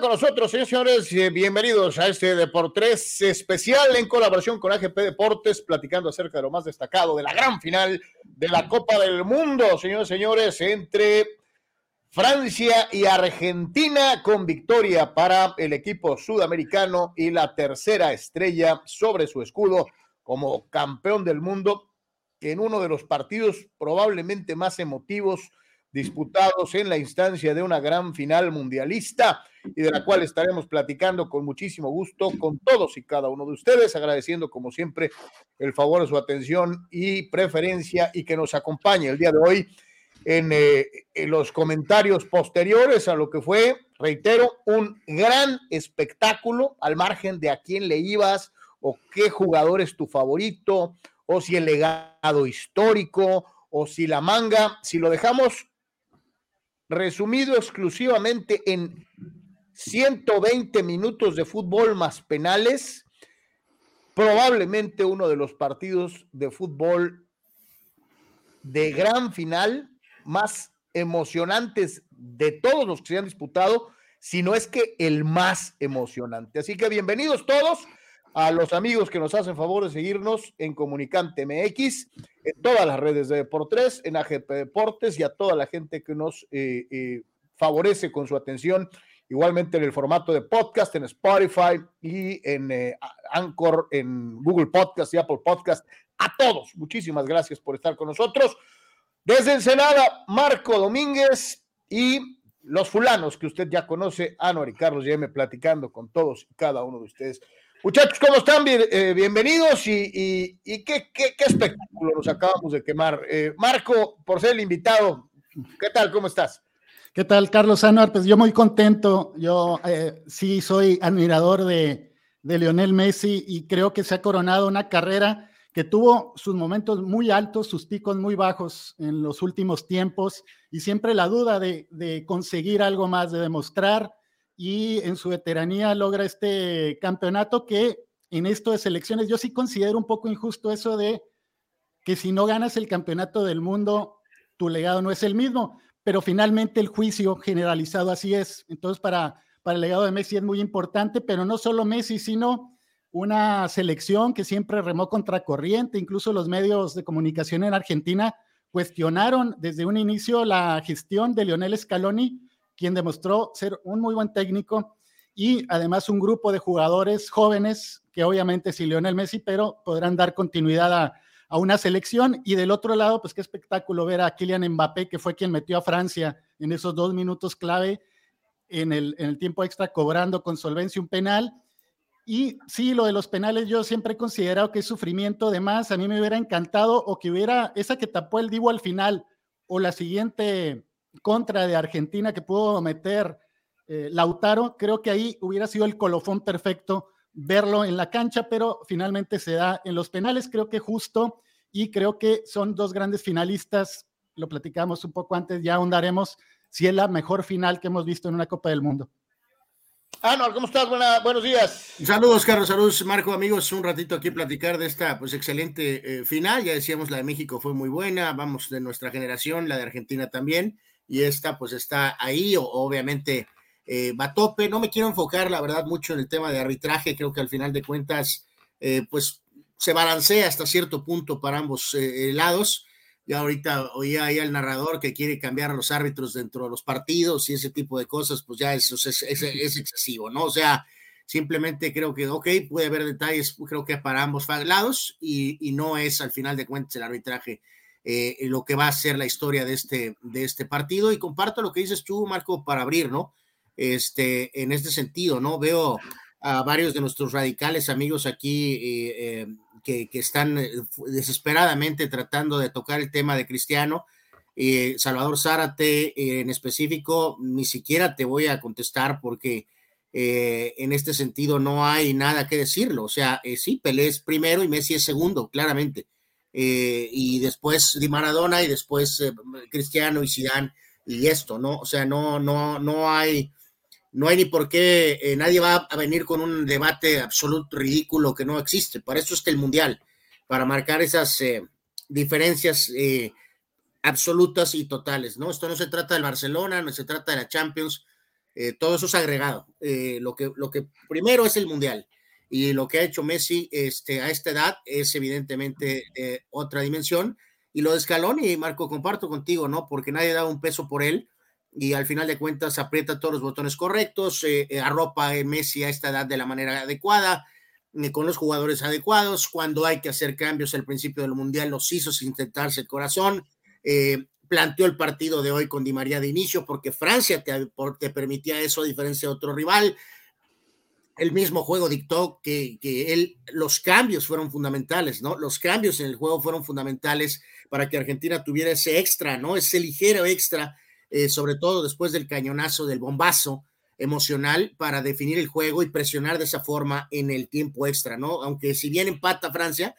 con nosotros, señores. Eh, bienvenidos a este Deportes especial en colaboración con AGP Deportes, platicando acerca de lo más destacado de la gran final de la Copa del Mundo, señores señores, entre Francia y Argentina, con victoria para el equipo sudamericano y la tercera estrella sobre su escudo como campeón del mundo, en uno de los partidos probablemente más emotivos disputados en la instancia de una gran final mundialista y de la cual estaremos platicando con muchísimo gusto con todos y cada uno de ustedes, agradeciendo como siempre el favor de su atención y preferencia y que nos acompañe el día de hoy en, eh, en los comentarios posteriores a lo que fue, reitero, un gran espectáculo al margen de a quién le ibas o qué jugador es tu favorito o si el legado histórico o si la manga, si lo dejamos resumido exclusivamente en 120 minutos de fútbol más penales, probablemente uno de los partidos de fútbol de gran final más emocionantes de todos los que se han disputado, si no es que el más emocionante. Así que bienvenidos todos a los amigos que nos hacen favor de seguirnos en Comunicante MX, en todas las redes de Deportes, en AGP Deportes y a toda la gente que nos eh, eh, favorece con su atención, igualmente en el formato de podcast, en Spotify y en eh, Anchor, en Google Podcast y Apple Podcast. A todos, muchísimas gracias por estar con nosotros. Desde Ensenada, Marco Domínguez y los fulanos que usted ya conoce, Anuar y Carlos, me platicando con todos y cada uno de ustedes. Muchachos, ¿cómo están? Eh, bienvenidos y, qué, espectáculo nos acabamos de quemar. Eh, Marco, por ser el invitado, ¿qué tal? ¿Cómo estás? ¿Qué tal, Carlos Anuar? Pues yo muy contento. Yo eh, sí soy admirador de, de Lionel Messi y creo que se ha coronado una carrera que tuvo sus momentos muy altos, sus picos muy bajos en los últimos tiempos y siempre la duda de, de conseguir algo más, de demostrar y en su veteranía logra este campeonato que en esto de selecciones yo sí considero un poco injusto eso de que si no ganas el campeonato del mundo, tu legado no es el mismo, pero finalmente el juicio generalizado así es. Entonces para, para el legado de Messi es muy importante, pero no solo Messi, sino una selección que siempre remó contracorriente, incluso los medios de comunicación en Argentina cuestionaron desde un inicio la gestión de Lionel Scaloni quien demostró ser un muy buen técnico y además un grupo de jugadores jóvenes que obviamente sí Lionel Messi, pero podrán dar continuidad a, una selección. Y del otro lado, pues qué espectáculo ver a Kylian Mbappé, que fue quien metió a Francia en esos dos minutos clave en el, tiempo extra, cobrando con solvencia un penal. Y sí, lo de los penales yo siempre he considerado que es sufrimiento de más. A mí me hubiera encantado o que hubiera esa que tapó el Divo al final o la siguiente contra de Argentina que pudo meter eh, Lautaro, creo que ahí hubiera sido el colofón perfecto verlo en la cancha, pero finalmente se da en los penales, creo que justo, y creo que son dos grandes finalistas, lo platicamos un poco antes, ya ahondaremos si es la mejor final que hemos visto en una Copa del Mundo. Ah, no, ¿cómo estás? buenos días. Saludos, Carlos, saludos, Marco, amigos. Un ratito aquí platicar de esta pues excelente eh, final. Ya decíamos, la de México fue muy buena, vamos de nuestra generación, la de Argentina también y esta pues está ahí, obviamente eh, va a tope. No me quiero enfocar, la verdad, mucho en el tema de arbitraje, creo que al final de cuentas, eh, pues se balancea hasta cierto punto para ambos eh, lados. Ya ahorita oía ahí al narrador que quiere cambiar a los árbitros dentro de los partidos y ese tipo de cosas, pues ya eso es, es, excesivo, ¿no? O sea, simplemente creo que, ok, puede haber detalles, creo que para ambos lados y no es al final de cuentas el arbitraje eh, lo que va a ser la historia de este, de este partido. Y comparto lo que dices tú, Marco, para abrir, ¿no? Este, en este sentido, ¿no? Veo a varios de nuestros radicales amigos aquí eh, eh, que, que, están desesperadamente tratando de tocar el tema de Cristiano. Salvador Zárate, en específico, ni siquiera te voy a contestar porque en este sentido no hay nada que decirlo. O sea, sí, Pelé es primero y Messi es segundo, claramente eh, y después Di Maradona y después eh, Cristiano y Zidane y esto, ¿no? O sea, no, no, no hay, no hay ni por qué, eh, nadie va a venir con un debate absoluto ridículo que no existe. Para eso está el Mundial, para marcar esas diferencias absolutas y totales, ¿no? Esto no se trata del Barcelona, no se trata de la Champions, todo eso es agregado. Lo, que, lo que primero es el Mundial y lo que ha hecho Messi este, a esta edad es evidentemente otra dimensión. Y lo de Scaloni, Marco, comparto contigo, ¿no? Porque nadie da un peso por él y al final de cuentas aprieta todos los botones correctos, arropa a Messi a esta edad de la manera adecuada, con los jugadores adecuados. Cuando hay que hacer cambios al principio del Mundial, los hizo sin intentarse el corazón. Eh, planteó el partido de hoy con Di María de inicio porque Francia te, te permitía eso a diferencia de otro rival. El mismo juego dictó que, que él, los cambios fueron fundamentales, ¿no? Los cambios en el juego fueron fundamentales para que Argentina tuviera ese extra, ¿no? Ese ligero extra, eh, sobre todo después del cañonazo, del bombazo emocional para definir el juego y presionar de esa forma en el tiempo extra, ¿no? Aunque si bien empata Francia,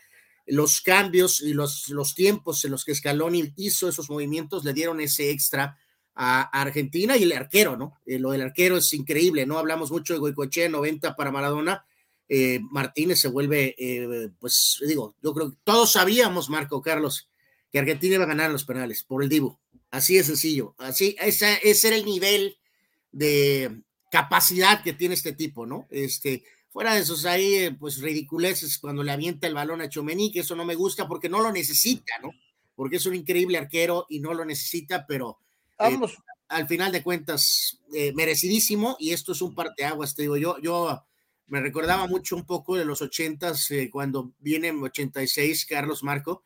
los cambios y los, los tiempos en los que Scaloni hizo esos movimientos le dieron ese extra a Argentina y el arquero, ¿no? Eh, lo del arquero es increíble, ¿no? Hablamos mucho de Goicoechea, 90 para Maradona. Eh, Martínez se vuelve, eh, pues digo, yo creo que todos sabíamos, Marco Carlos, que Argentina iba a ganar los penales por el Divo. Así de sencillo. Así, ese, ese era el nivel de capacidad que tiene este tipo, ¿no? Este, Fuera de esos ahí, pues ridiculeces cuando le avienta el balón a Chomení, que eso no me gusta porque no lo necesita, ¿no? Porque es un increíble arquero y no lo necesita, pero eh, al final de cuentas, eh, merecidísimo, y esto es un parteaguas, te digo, yo, yo me recordaba mucho un poco de los ochentas, cuando viene en 86 Carlos Marco,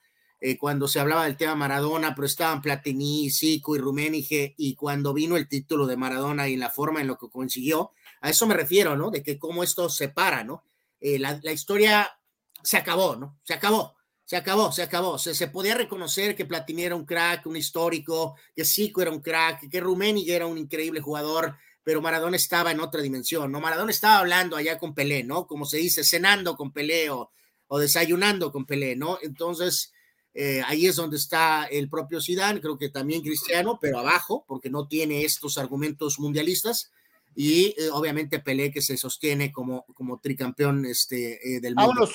cuando se hablaba del tema Maradona, pero estaban Platini, Zico y Rummenigge, y cuando vino el título de Maradona y la forma en lo que consiguió, a eso me refiero, ¿no? De que cómo esto se para, ¿no? Eh, la, historia se acabó, ¿no? Se acabó, se acabó, se acabó. Se, se podía reconocer que Platini era un crack, un histórico, que Zico era un crack, que Rummenigge era un increíble jugador, pero Maradona estaba en otra dimensión, ¿no? Maradona estaba hablando allá con Pelé, ¿no? Como se dice, cenando con Pelé o, desayunando con Pelé, ¿no? Entonces, eh, ahí es donde está el propio Zidane, creo que también Cristiano, pero abajo, porque no tiene estos argumentos mundialistas y eh, obviamente Pelé que se sostiene como, como tricampeón este, eh, del mundo.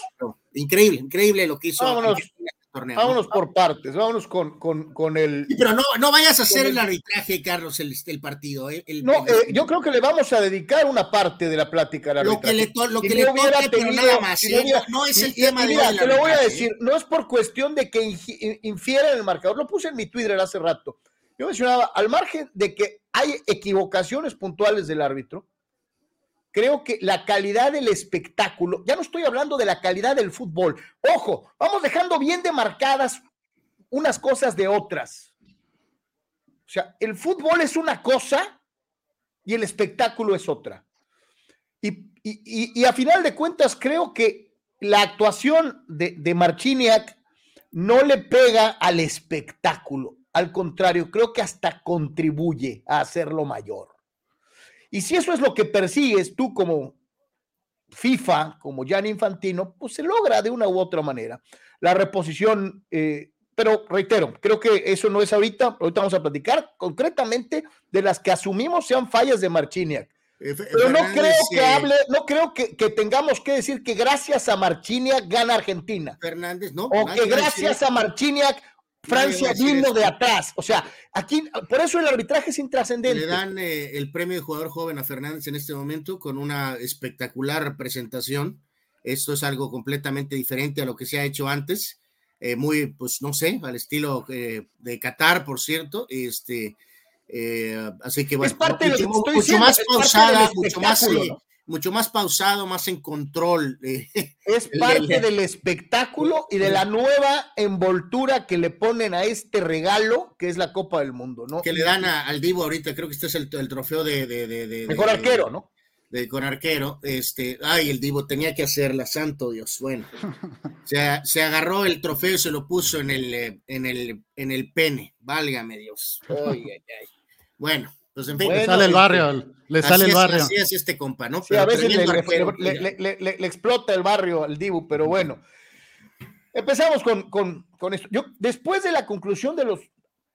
Increíble, increíble lo que hizo. Vámonos, este torneo, vámonos por partes, vámonos con, con, con el... pero no, no vayas a hacer el, arbitraje, Carlos, el, el partido. Eh, no, yo creo que le vamos a dedicar una parte de la plática Lo que le, lo que le toque, pero nada más. no, es el tema de Te lo voy a decir, no es por cuestión de que infiera en el marcador, lo puse en mi Twitter hace rato. Yo mencionaba, al margen de que hay equivocaciones puntuales del árbitro, creo que la calidad del espectáculo, ya no estoy hablando de la calidad del fútbol, ojo, vamos dejando bien demarcadas unas cosas de otras. O sea, el fútbol es una cosa y el espectáculo es otra. Y, a final de cuentas creo que la actuación de, de Marchiniak no le pega al espectáculo. Al contrario, creo que hasta contribuye a hacerlo mayor. Y si eso es lo que persigues tú como FIFA, como Jan Infantino, pues se logra de una u otra manera. La reposición, eh, pero reitero, creo que eso no es ahorita, ahorita vamos a platicar concretamente de las que asumimos sean fallas de Marchiniak. Pero no creo que hable, no creo que, tengamos que decir que gracias a Marchiniak gana Argentina. Fernández, ¿no? O que gracias a Marchiniak Francia vino de atrás. O sea, aquí, por eso el arbitraje es intrascendente. Le dan eh, el premio de jugador joven a Fernández en este momento con una espectacular presentación. Esto es algo completamente diferente a lo que se ha hecho antes. Eh, muy, pues no sé, al estilo eh, de Qatar, por cierto. Este, así que bueno, es parte de mucho, más pausada, mucho más, mucho más pausado, más en control. es parte del espectáculo y de la nueva envoltura que le ponen a este regalo que es la Copa del Mundo, ¿no? Que le dan al Divo ahorita, creo que este es el, trofeo de, de, Mejor arquero, ¿no? De, con arquero, este, ay, el Divo tenía que hacerla, santo Dios, bueno, se, se agarró el trofeo y se lo puso en el, en el, en el pene, válgame Dios, ay, ay, ay. bueno, pues en fin. le sale el barrio, le sale el barrio. así es este compa, ¿no? a veces le, explota el barrio al Dibu, pero bueno. Empezamos con, con, esto. Yo, después de la conclusión de los,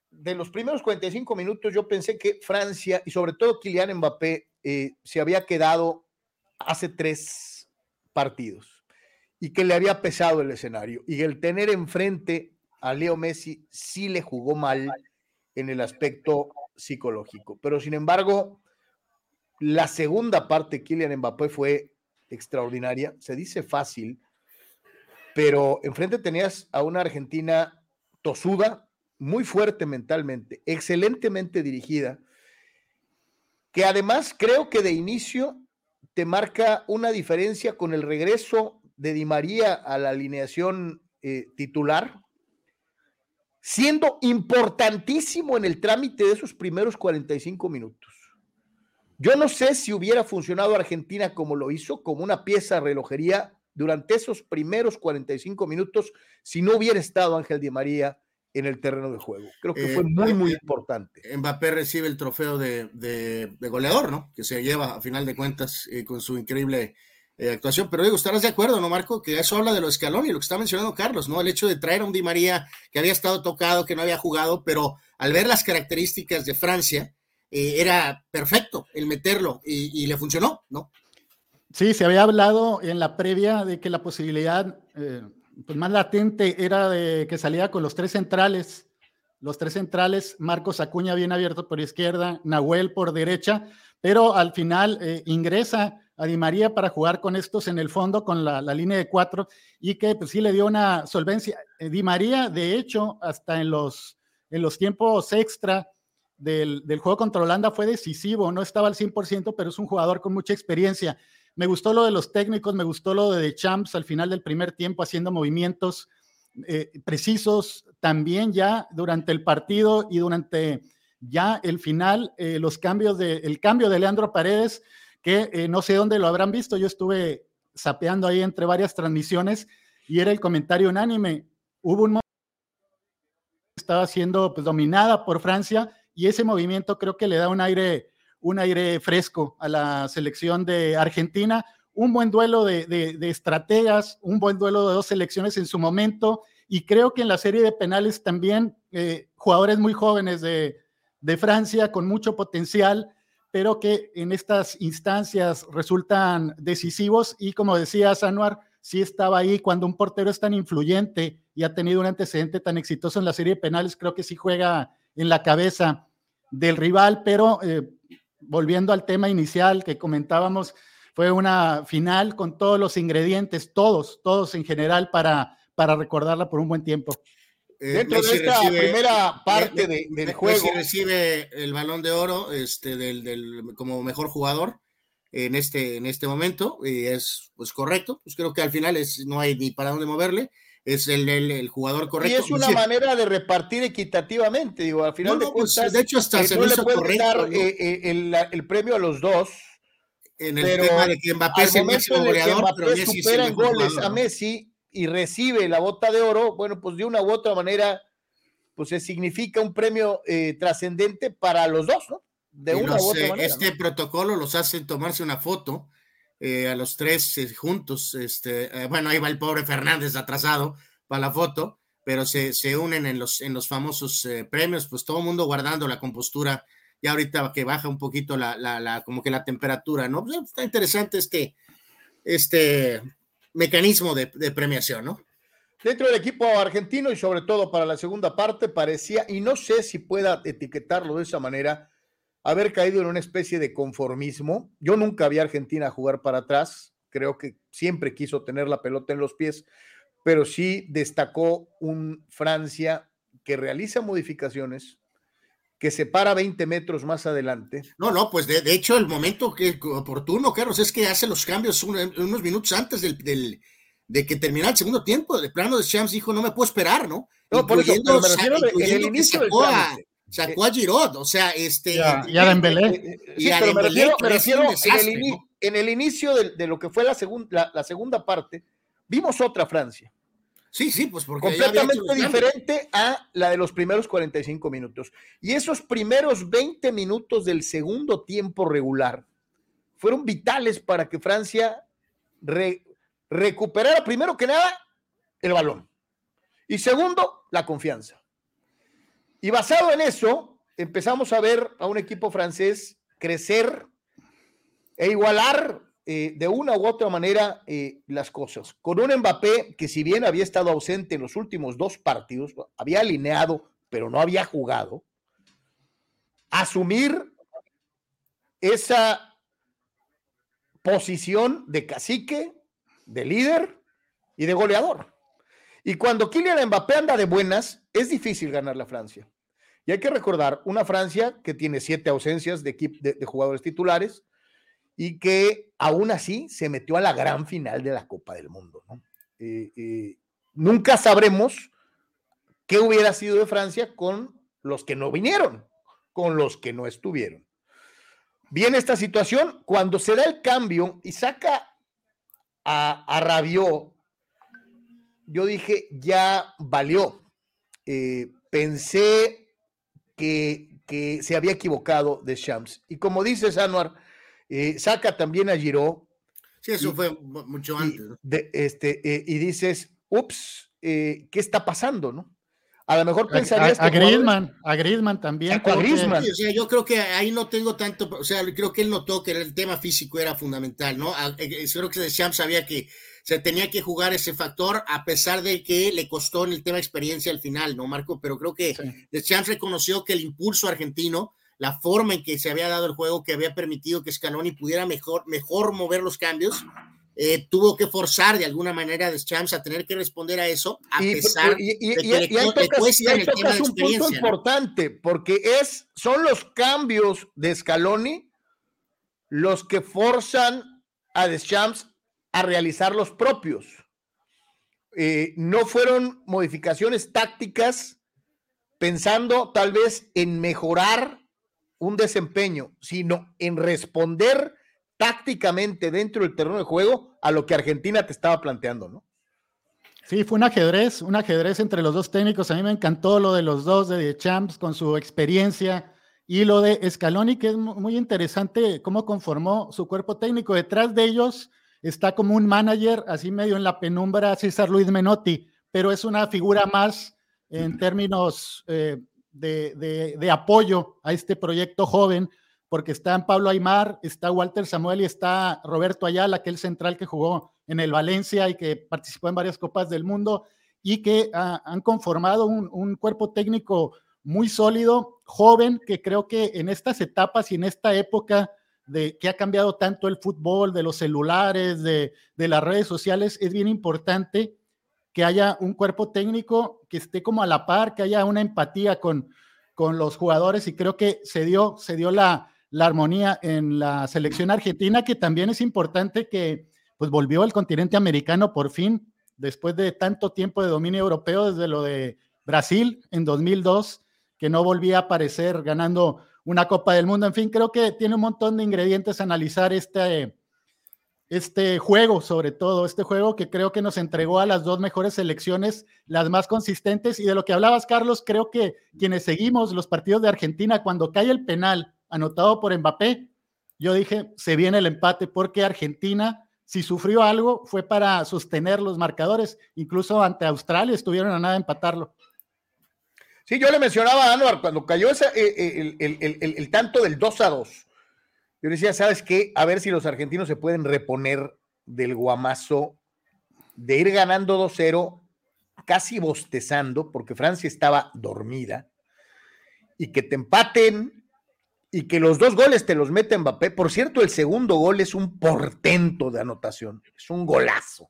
de los primeros 45 minutos, yo pensé que Francia y sobre todo Kylian Mbappé eh, se había quedado hace tres partidos y que le había pesado el escenario y el tener enfrente a Leo Messi sí le jugó mal en el aspecto psicológico. Pero sin embargo, La segunda parte, Kylian Mbappé fue extraordinaria. Se dice fácil, pero enfrente tenías a una Argentina tosuda, muy fuerte mentalmente, excelentemente dirigida, que además creo que de inicio te marca una diferencia con el regreso de Di María a la alineación eh, titular, siendo importantísimo en el trámite de esos primeros 45 minutos. Yo no sé si hubiera funcionado Argentina como lo hizo, como una pieza de relojería durante esos primeros 45 minutos, si no hubiera estado Ángel Di María en el terreno de juego. Creo que fue eh, muy, muy eh, importante. Mbappé recibe el trofeo de, goleador, ¿no? Que se lleva a final de cuentas eh, con su increíble actuación. Pero digo, estarás de acuerdo, ¿no, Marco? Que eso habla de lo escalón y lo que está mencionando Carlos, ¿no? El hecho de traer a un Di María que había estado tocado, que no había jugado, pero al ver las características de Francia, era perfecto el meterlo y, le funcionó, ¿no? Sí, se había hablado en la previa de que la posibilidad pues más latente era de que salía con los tres centrales, los tres centrales, Marcos Acuña bien abierto por izquierda, Nahuel por derecha, pero al final eh, ingresa a Di María para jugar con estos en el fondo, con la, línea de cuatro, y que pues sí le dio una solvencia. Eh, Di María, de hecho, hasta en los, en los tiempos extra del, del juego contra Holanda fue decisivo, no estaba al 100%, pero es un jugador con mucha experiencia. Me gustó lo de los técnicos, me gustó lo de Champs al final del primer tiempo haciendo movimientos eh, precisos. También ya durante el partido y durante ya el final, eh, los cambios de, el cambio de Leandro Paredes, que eh, no sé dónde lo habrán visto, yo estuve sapeando ahí entre varias transmisiones y era el comentario unánime. Hubo un momento que estaba siendo pues, dominada por Francia y ese movimiento creo que le da un aire un aire fresco a la selección de Argentina. Un buen duelo de, estrategas, un buen duelo de dos selecciones en su momento. Y creo que en la serie de penales también eh, jugadores muy jóvenes de, Francia con mucho potencial, pero que en estas instancias resultan decisivos. Y como decía Sanuar, sí estaba ahí cuando un portero es tan influyente y ha tenido un antecedente tan exitoso en la serie de penales, creo que sí juega en la cabeza del rival, pero eh, volviendo al tema inicial que comentábamos, fue una final con todos los ingredientes, todos, todos en general, para, para recordarla por un buen tiempo. Eh, Dentro de esta primera parte del juego. Messi recibe el balón de oro este, del, como mejor jugador en este, en este momento, y es pues correcto, pues creo que al final es, no hay ni para dónde moverle es el, el, jugador correcto. Y es una manera de repartir equitativamente, digo, al final de pues, cuentas. de hecho, hasta eh, se no le puede dar eh, eh, el, el, premio a los dos. En el tema de que Mbappé es el máximo goleador, pero Messi supera en goles a Messi y recibe la bota de oro, bueno, pues de una u otra manera, pues se significa un premio trascendente para los dos, ¿no? De una u otra manera. Este protocolo los hace tomarse una foto eh, a los tres eh, juntos. Este, eh, bueno, ahí va el pobre Fernández atrasado para la foto, pero se, se unen en los, en los famosos premios, pues todo el mundo guardando la compostura. Y ahorita que baja un poquito la, la, la como que la temperatura, ¿no? Pues, está interesante este, este mecanismo de, premiación, ¿no? Dentro del equipo argentino y sobre todo para la segunda parte parecía, y no sé si pueda etiquetarlo de esa manera, haber caído en una especie de conformismo. Yo nunca vi a Argentina jugar para atrás, creo que siempre quiso tener la pelota en los pies, pero sí destacó un Francia que realiza modificaciones, que se para 20 metros más adelante. No, no, pues de, hecho el momento que oportuno, Carlos, es que hace los cambios unos minutos antes del, de que terminara el segundo tiempo. De plano de Champs dijo, no me puedo esperar, ¿no? No, por eso, me refiero en el inicio del Sacó a Giroud, o sea, este. y a Dembélé. Sí, pero me refiero, en, el inicio de, lo que fue la, segunda la, segunda parte, vimos otra Francia. Sí, sí, pues porque. Completamente diferente a la de los primeros 45 minutos. Y esos primeros 20 minutos del segundo tiempo regular fueron vitales para que Francia recuperara, primero que nada, el balón. Y segundo, la confianza. Y basado en eso, empezamos a ver a un equipo francés crecer e igualar eh, de una u otra manera eh, las cosas. Con un Mbappé que si bien había estado ausente en los últimos dos partidos, había alineado, pero no había jugado, asumir esa posición de cacique, de líder y de goleador. Y cuando Kylian Mbappé anda de buenas, es difícil ganar la Francia. Y hay que recordar, una Francia que tiene siete ausencias de, de, jugadores titulares y que aún así se metió a la gran final de la Copa del Mundo. Eh, eh, nunca sabremos qué hubiera sido de Francia con los que no vinieron, con los que no estuvieron. Viene esta situación, cuando se da el cambio y saca a, Rabiot, yo dije, ya valió. Eh, pensé que, se había equivocado de Shams. Y como dices, Anuar, eh, saca también a Giro. Sí, eso fue mucho antes. De, este, eh, y dices, ups, ¿qué está pasando? ¿no? A lo mejor pensarías a, a, Griezmann, a Griezmann también. A Griezmann. o sea, yo creo que ahí no tengo tanto, o sea, creo que él notó que el tema físico era fundamental, ¿no? Eh, creo que Champs sabía que se tenía que jugar ese factor a pesar de que le costó en el tema experiencia al final, ¿no, Marco? Pero creo que sí. Champs reconoció que el impulso argentino, la forma en que se había dado el juego, que había permitido que Scaloni pudiera mejor, mejor mover los cambios, eh, tuvo que forzar de alguna manera a Deschamps a tener que responder a eso, a pesar y, y, de que y, le, tocas, le el tema de un punto importante, porque es, son los cambios de Scaloni los que forzan a Deschamps a realizar los propios. Eh, no fueron modificaciones tácticas pensando tal vez en mejorar un desempeño, sino en responder tácticamente dentro del terreno de juego a lo que Argentina te estaba planteando, ¿no? Sí, fue un ajedrez, un ajedrez entre los dos técnicos. A mí me encantó lo de los dos de Champs con su experiencia y lo de Scaloni, que es muy interesante cómo conformó su cuerpo técnico. Detrás de ellos está como un manager, así medio en la penumbra, César Luis Menotti, pero es una figura más en términos eh, de, de, de apoyo a este proyecto joven porque están Pablo Aymar, está Walter Samuel y está Roberto Ayala, aquel central que jugó en el Valencia y que participó en varias Copas del Mundo y que uh, han conformado un, un, cuerpo técnico muy sólido, joven, que creo que en estas etapas y en esta época de que ha cambiado tanto el fútbol, de los celulares, de, de las redes sociales, es bien importante que haya un cuerpo técnico que esté como a la par, que haya una empatía con, con los jugadores y creo que se dio, se dio la, la armonía en la selección argentina, que también es importante que pues volvió al continente americano por fin, después de tanto tiempo de dominio europeo, desde lo de Brasil en 2002, que no volvía a aparecer ganando una Copa del Mundo. En fin, creo que tiene un montón de ingredientes analizar este, este juego, sobre todo, este juego que creo que nos entregó a las dos mejores selecciones, las más consistentes. Y de lo que hablabas, Carlos, creo que quienes seguimos los partidos de Argentina, cuando cae el penal, anotado por Mbappé, yo dije, se viene el empate porque Argentina, si sufrió algo, fue para sostener los marcadores. Incluso ante Australia estuvieron a nada de empatarlo. Sí, yo le mencionaba a Anuar cuando cayó ese, eh, el, el, el, el, tanto del 2 a 2. Yo decía, ¿sabes qué? A ver si los argentinos se pueden reponer del guamazo de ir ganando 2-0, casi bostezando, porque Francia estaba dormida, y que te empaten y que los dos goles te los mete Mbappé. Por cierto, el segundo gol es un portento de anotación, es un golazo.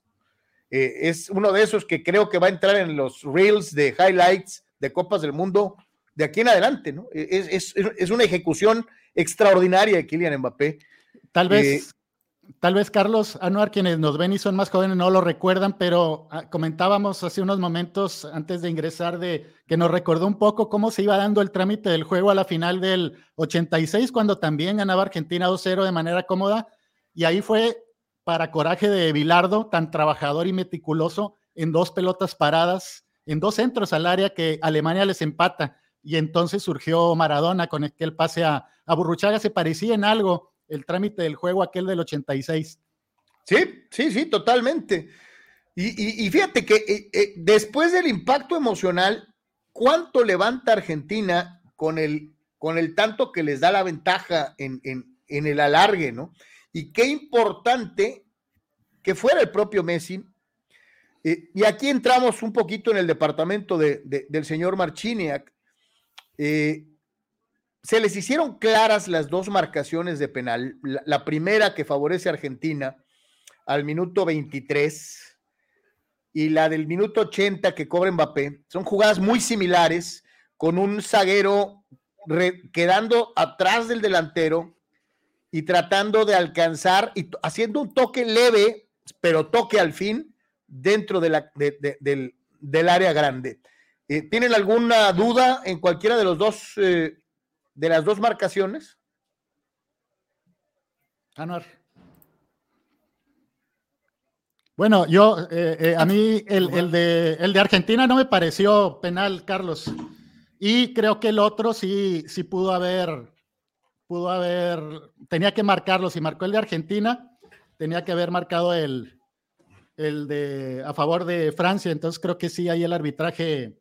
Eh, es uno de esos que creo que va a entrar en los reels de highlights de Copas del Mundo de aquí en adelante, ¿no? Es, es, es una ejecución extraordinaria de Kylian Mbappé. Tal vez, eh, tal vez Carlos Anuar, quienes nos ven y son más jóvenes, no lo recuerdan, pero ah, comentábamos hace unos momentos antes de ingresar de que nos recordó un poco cómo se iba dando el trámite del juego a la final del 86, cuando también ganaba Argentina 2-0 de manera cómoda, y ahí fue para coraje de Bilardo, tan trabajador y meticuloso, en dos pelotas paradas, en dos centros al área que Alemania les empata, y entonces surgió Maradona con aquel pase a, a Burruchaga, se parecía en algo el trámite del juego aquel del 86. Sí, sí, sí, totalmente. Y, y, y fíjate que eh, eh, después del impacto emocional, ¿cuánto levanta Argentina con el, con el tanto que les da la ventaja en, en, en el alargue, ¿no? Y qué importante que fuera el propio Messi. Eh, y aquí entramos un poquito en el departamento de, de, del señor Marchiniak. Se les hicieron claras las dos marcaciones de penal. La, primera que favorece a Argentina al minuto 23 y la del minuto 80 que cobra Mbappé. Son jugadas muy similares con un zaguero quedando atrás del delantero y tratando de alcanzar y haciendo un toque leve, pero toque al fin dentro de la, del, área grande. Eh, ¿Tienen alguna duda en cualquiera de los dos eh, de las dos marcaciones? Anuar. Bueno, yo, eh, a mí el, de, el de Argentina no me pareció penal, Carlos. Y creo que el otro sí, sí pudo haber, pudo haber, tenía que marcarlo. Si marcó el de Argentina, tenía que haber marcado el, el de a favor de Francia. Entonces creo que sí hay el arbitraje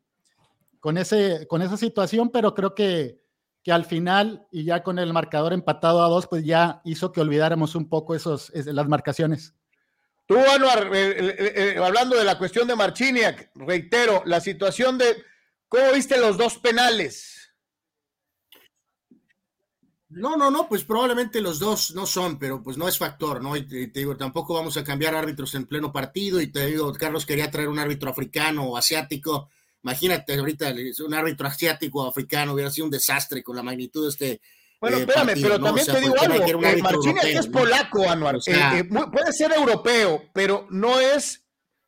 con, ese, con esa situación, pero creo que, que al final y ya con el marcador empatado a dos, pues ya hizo que olvidáramos un poco esos, las marcaciones. Tú, Anuar, eh, eh, hablando de la cuestión de Marchiniak, reitero, la situación de ¿Cómo viste los dos penales? No, no, no, pues probablemente los dos no son, pero pues no es factor, ¿no? Y te, digo, tampoco vamos a cambiar árbitros en pleno partido y te digo, Carlos quería traer un árbitro africano o asiático. Imagínate ahorita un árbitro asiático o africano hubiera sido un desastre con la magnitud de este. Bueno, eh, espérame, pero también te digo algo. Eh, Martínez es polaco, Anuar. Eh, puede ser europeo, pero no es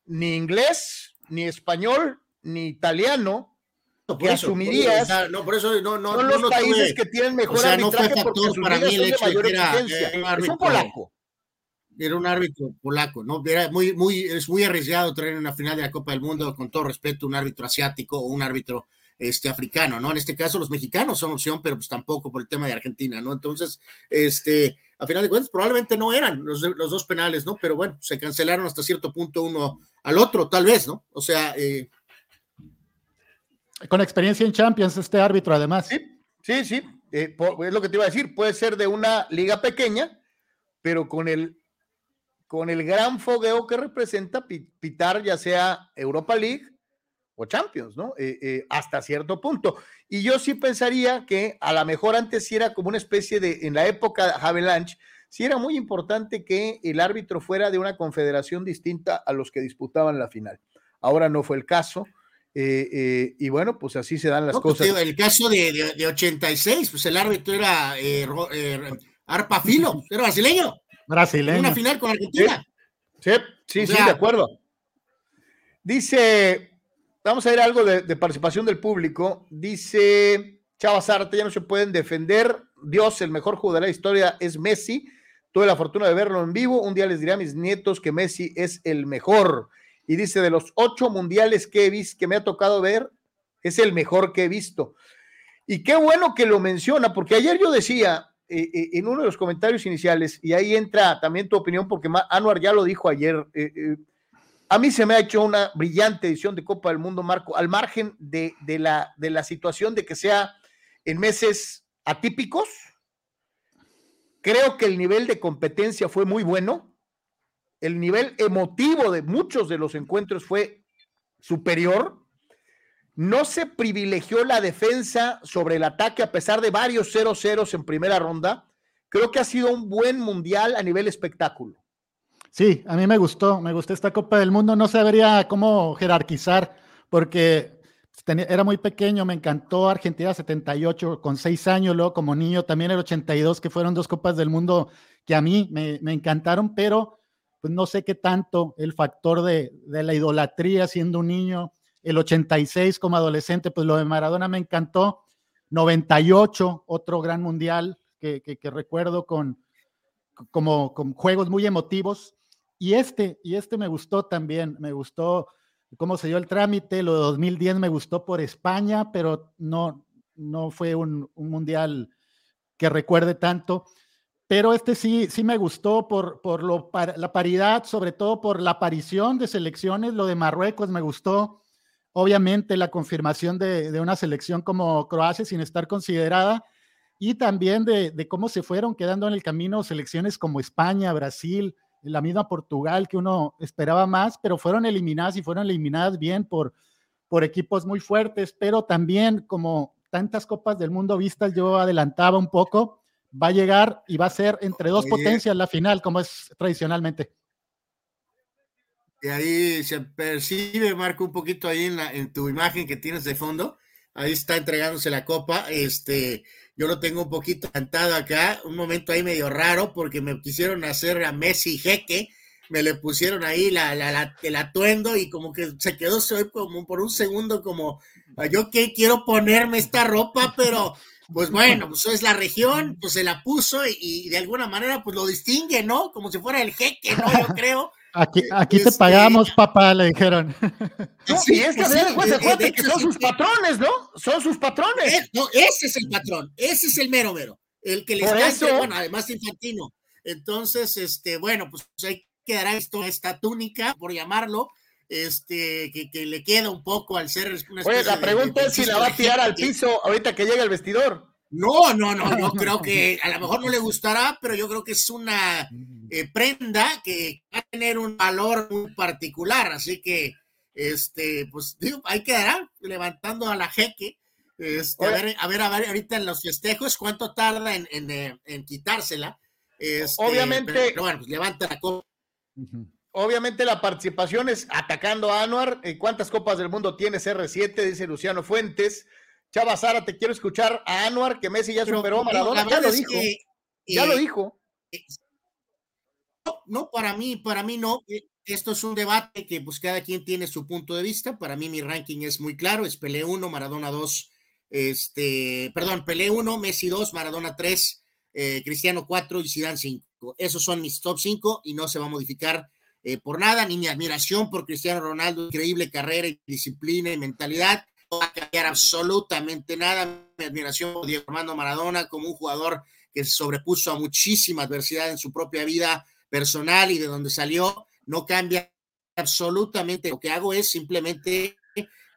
ni inglés, ni español, ni italiano que asumirías no, por eso no, no, son los países que tienen mejor o sea, arbitraje no porque para mí el hecho de que era, un árbitro, polaco. Era un árbitro polaco, ¿no? Era muy, muy, es muy arriesgado traer en una final de la Copa del Mundo, con todo respeto, un árbitro asiático o un árbitro este, africano, ¿no? En este caso, los mexicanos son opción, pero pues tampoco por el tema de Argentina, ¿no? Entonces, este, a final de cuentas, probablemente no eran los, los dos penales, ¿no? Pero bueno, se cancelaron hasta cierto punto uno al otro, tal vez, ¿no? O sea, eh, con experiencia en Champions, este árbitro, además. Sí, sí, sí. Eh, es lo que te iba a decir. Puede ser de una liga pequeña, pero con el, con el gran fogueo que representa pitar, ya sea Europa League o Champions, ¿no? Eh, eh, hasta cierto punto. Y yo sí pensaría que a lo mejor antes sí era como una especie de, en la época de Havelange, sí era muy importante que el árbitro fuera de una confederación distinta a los que disputaban la final. Ahora no fue el caso. Eh, eh, y bueno, pues así se dan las pues, cosas. el caso de, de, 86, pues el árbitro era eh, Arpa Filo, era brasileño. Brasileño. Una final con Argentina. Sí, sí, sí, de acuerdo. Dice, vamos a ver algo de, participación del público. Dice Chava Zarte, ya no se pueden defender. Dios, el mejor jugador de la historia es Messi. Tuve la fortuna de verlo en vivo. Un día les diré a mis nietos que Messi es el mejor y dice, de los ocho mundiales que he visto, que me ha tocado ver, es el mejor que he visto. Y qué bueno que lo menciona, porque ayer yo decía eh, eh, en uno de los comentarios iniciales, y ahí entra también tu opinión, porque Anuar ya lo dijo ayer, eh, a mí se me ha hecho una brillante edición de Copa del Mundo, Marco, al margen de la situación de que sea en meses atípicos. Creo que el nivel de competencia fue muy bueno el nivel emotivo de muchos de los encuentros fue superior. No se privilegió la defensa sobre el ataque a pesar de varios 0-0 en primera ronda. Creo que ha sido un buen mundial a nivel espectáculo. Sí, a mí me gustó, me gustó esta Copa del Mundo. No sabría cómo jerarquizar porque era muy pequeño, me encantó Argentina 78 con seis años, luego como niño también el 82, que fueron dos Copas del Mundo que a mí me, me encantaron, pero pues no sé qué tanto el factor de, la idolatría siendo un niño, el 86 como adolescente, pues lo de Maradona me encantó, 98, otro gran mundial que, recuerdo con, como, con juegos muy emotivos, y este, y este me gustó también, me gustó cómo se dio el trámite, lo de 2010 me gustó por España, pero no, no fue un, un mundial que recuerde tanto. Pero este sí, sí me gustó por, por lo, la paridad, sobre todo por la aparición de selecciones, lo de Marruecos me gustó, obviamente la confirmación de, de una selección como Croacia sin estar considerada, y también de, de, cómo se fueron quedando en el camino selecciones como España, Brasil, la misma Portugal, que uno esperaba más, pero fueron eliminadas y fueron eliminadas bien por, por equipos muy fuertes, pero también como tantas copas del mundo vistas, yo adelantaba un poco, va a llegar y va a ser entre dos potencias la final, como es tradicionalmente. Y ahí se percibe, Marco, un poquito ahí en, la, en tu imagen que tienes de fondo. Ahí está entregándose la copa. Este, yo lo tengo un poquito cantado acá, un momento ahí medio raro porque me quisieron hacer a Messi jeque, me le pusieron ahí la, la, el atuendo y como que se quedó como por un segundo como, yo que quiero ponerme esta ropa, pero pues bueno, pues es la región, pues se la puso y, de alguna manera pues lo distingue, ¿no? Como si fuera el jeque, ¿no? Yo creo. Aquí, aquí te este, pagamos, papá, le dijeron. sí, es que sí, que son sus patrones, ¿no? Son sus patrones. Eh, no, ese es el patrón, ese es el mero mero, el que les da, bueno, además infantino. Entonces, este, bueno, pues ahí quedará esto, esta túnica, por llamarlo, este, que, que le queda un poco al ser una Oye, la pregunta es si la va a tirar al piso ahorita que llega el vestidor. No, no, no, yo creo que a lo mejor no le gustará, pero yo creo que es una eh, prenda que va a tener un valor muy particular, así que, este, pues, digo, ahí quedará levantando a la jeque, este, a, ver, a, ver, a ver, ahorita en los festejos, cuánto tarda en, en, eh, en quitársela. Este, Obviamente. Pero, bueno, pues levanta la copa. Obviamente la participación es atacando a Anuar. Eh, ¿Cuántas copas del mundo tiene CR7? Dice Luciano Fuentes. Chava Sara, te quiero escuchar a Anuar, que Messi ya superó a Maradona. Ya lo dijo. ya lo dijo. No, para mí, para mí no. Eh, esto es un debate que pues cada quien tiene su punto de vista. Para mí mi ranking es muy claro. Es Pelé 1, Maradona 2, este, perdón, Pelé 1, Messi 2, Maradona 3, eh, Cristiano 4 y Zidane 5. Esos son mis top 5 y no se va a modificar eh, por nada, ni mi admiración por Cristiano Ronaldo, increíble carrera y disciplina y mentalidad va a cambiar absolutamente nada. Mi admiración por Diego Armando Maradona como un jugador que se sobrepuso a muchísima adversidad en su propia vida personal y de donde salió, no cambia absolutamente. Lo que hago es simplemente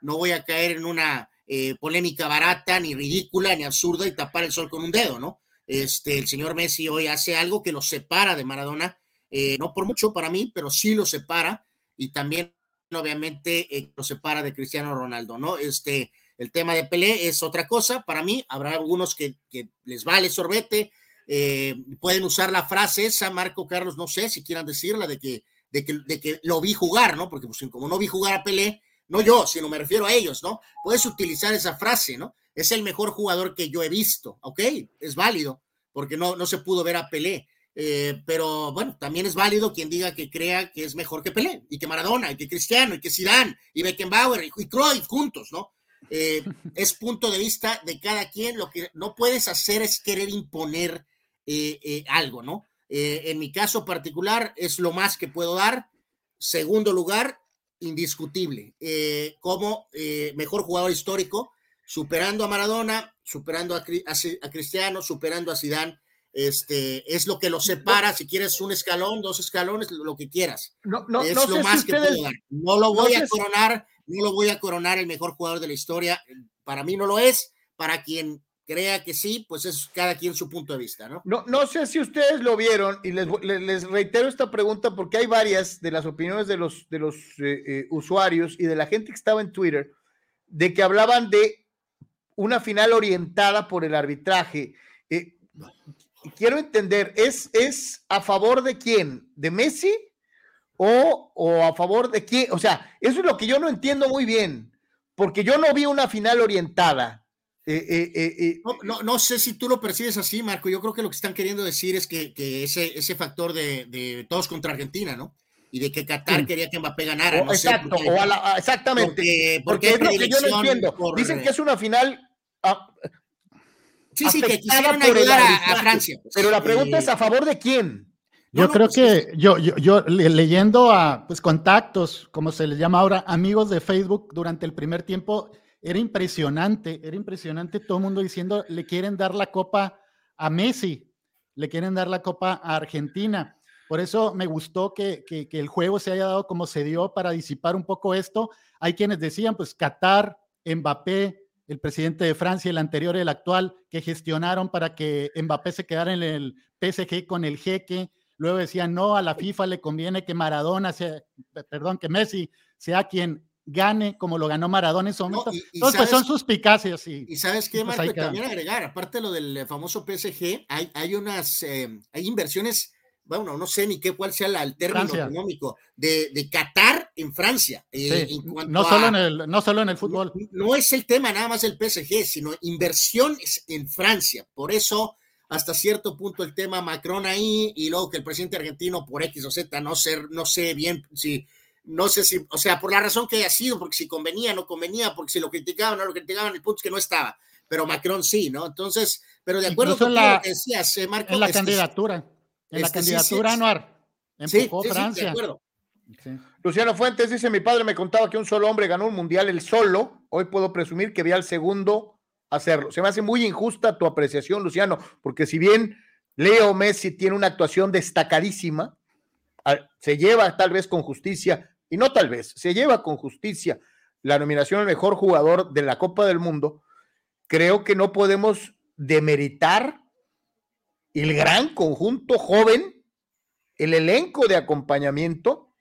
no voy a caer en una eh, polémica barata, ni ridícula, ni absurda y tapar el sol con un dedo, ¿no? Este, el señor Messi hoy hace algo que lo separa de Maradona, eh, no por mucho para mí, pero sí lo separa y también obviamente eh, lo separa de Cristiano Ronaldo, ¿no? Este, el tema de Pelé es otra cosa, para mí habrá algunos que, les vale sorbete, eh, pueden usar la frase esa, Marco Carlos, no sé si quieran decirla, de que, de que, de que lo vi jugar, ¿no? Porque pues, como no vi jugar a Pelé, no yo, sino me refiero a ellos, ¿no? Puedes utilizar esa frase, ¿no? Es el mejor jugador que yo he visto, ¿ok? Es válido, porque no, no se pudo ver a Pelé. Eh, pero bueno, también es válido quien diga que crea que es mejor que Pelé, y que Maradona, y que Cristiano, y que Zidane, y Beckenbauer, y, Cruyff juntos, ¿no? Eh, es punto de vista de cada quien. Lo que no puedes hacer es querer imponer eh, algo, ¿no? en mi caso particular es lo más que puedo dar. Segundo lugar, indiscutible, como mejor jugador histórico, superando a Maradona, superando a, a Cristiano, superando a Zidane este, es lo que lo separa, si quieres un escalón, dos escalones, lo que quieras. No, no, es lo más que puedo dar. No lo voy a coronar, no lo voy a coronar el mejor jugador de la historia. Para mí no lo es, para quien crea que sí, pues es cada quien su punto de vista, ¿no? No, no sé si ustedes lo vieron y les, les, reitero esta pregunta porque hay varias de las opiniones de los, de los eh, eh, usuarios y de la gente que estaba en Twitter de que hablaban de una final orientada por el arbitraje. Eh, quiero entender, ¿es, ¿es a favor de quién? ¿De Messi? O, o, a favor de quién? O sea, eso es lo que yo no entiendo muy bien, porque yo no vi una final orientada. Eh, eh, eh, no, no, sé si tú lo percibes así, Marco. Yo creo que lo que están queriendo decir es que, que ese, ese factor de, de, todos contra Argentina, ¿no? Y de que Qatar quería que Mbappé ganara. No exacto, o a la, exactamente. Porque, es lo que yo no entiendo. Dicen que es una final. Ah, Sí, sí, que quisieron ayudar a, Francia. Pero la pregunta es a favor de quién. Yo creo pues que yo, yo, yo, leyendo a pues, contactos, como se les llama ahora, amigos de Facebook durante el primer tiempo, era impresionante, era impresionante todo el mundo diciendo, le quieren dar la copa a Messi, le quieren dar la copa a Argentina. Por eso me gustó que, que, que el juego se haya dado como se dio para disipar un poco esto. Hay quienes decían, pues Qatar, Mbappé, el presidente de Francia, el anterior el actual, que gestionaron para que Mbappé se quedara en el PSG con el jeque. Luego decían, no, a la FIFA le conviene que Maradona sea, perdón, que Messi sea quien gane como lo ganó Maradona en su momento. Entonces, pues son suspicacias. Y, y sabes qué, pues, Marco, también agregar, aparte de lo del famoso PSG, hay, hay unas, eh, hay inversiones bueno, no sé ni qué cuál sea el término económico, de, de, Qatar en Francia. Eh, no, solo en el, no solo en el fútbol. No, es el tema nada más del PSG, sino inversiones en Francia. Por eso, hasta cierto punto, el tema Macron ahí y luego que el presidente argentino, por X o Z, no sé, no sé bien si. No sé si, o sea, por la razón que haya sido, porque si convenía, no convenía, porque si lo criticaban, no lo criticaban, el punto es que no estaba, pero Macron sí, ¿no? Entonces, pero de acuerdo con lo que decías, eh, Marco. En la candidatura. En la este, candidatura, Anuar. Empujó Francia. Luciano Fuentes dice: Mi padre me contaba que un solo hombre ganó un mundial, el solo. Hoy puedo presumir que vi al segundo hacerlo. Se me hace muy injusta tu apreciación, Luciano, porque si bien Leo Messi tiene una actuación destacadísima, se lleva tal vez con justicia, y no tal vez, se lleva con justicia la nominación al mejor jugador de la Copa del Mundo, creo que no podemos demeritar el gran conjunto joven, el elenco de acompañamiento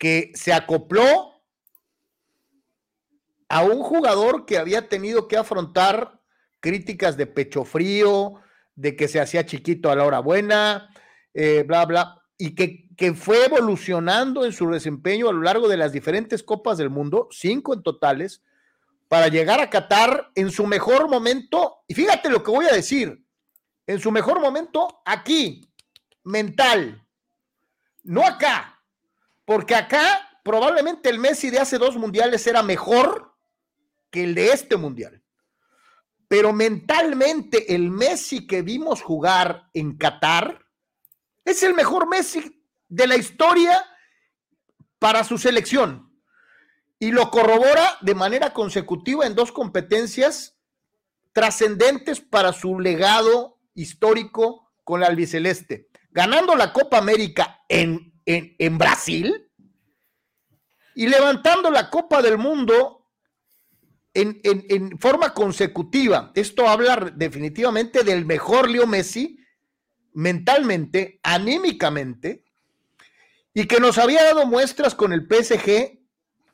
que se acopló a un jugador que había tenido que afrontar críticas de pecho frío, de que se hacía chiquito a la hora buena, eh, bla, bla, y que, que, fue evolucionando en su desempeño a lo largo de las diferentes copas del mundo, cinco en totales, para llegar a Qatar en su mejor momento. Y fíjate lo que voy a decir, en su mejor momento aquí, mental, no acá, porque acá probablemente el Messi de hace dos mundiales era mejor que el de este mundial. Pero mentalmente el Messi que vimos jugar en Qatar es el mejor Messi de la historia para su selección. Y lo corrobora de manera consecutiva en dos competencias trascendentes para su legado histórico con la albiceleste, ganando la Copa América en, en, Brasil y levantando la Copa del Mundo en, forma consecutiva. Esto habla definitivamente del mejor Leo Messi mentalmente, anímicamente, y que nos había dado muestras con el PSG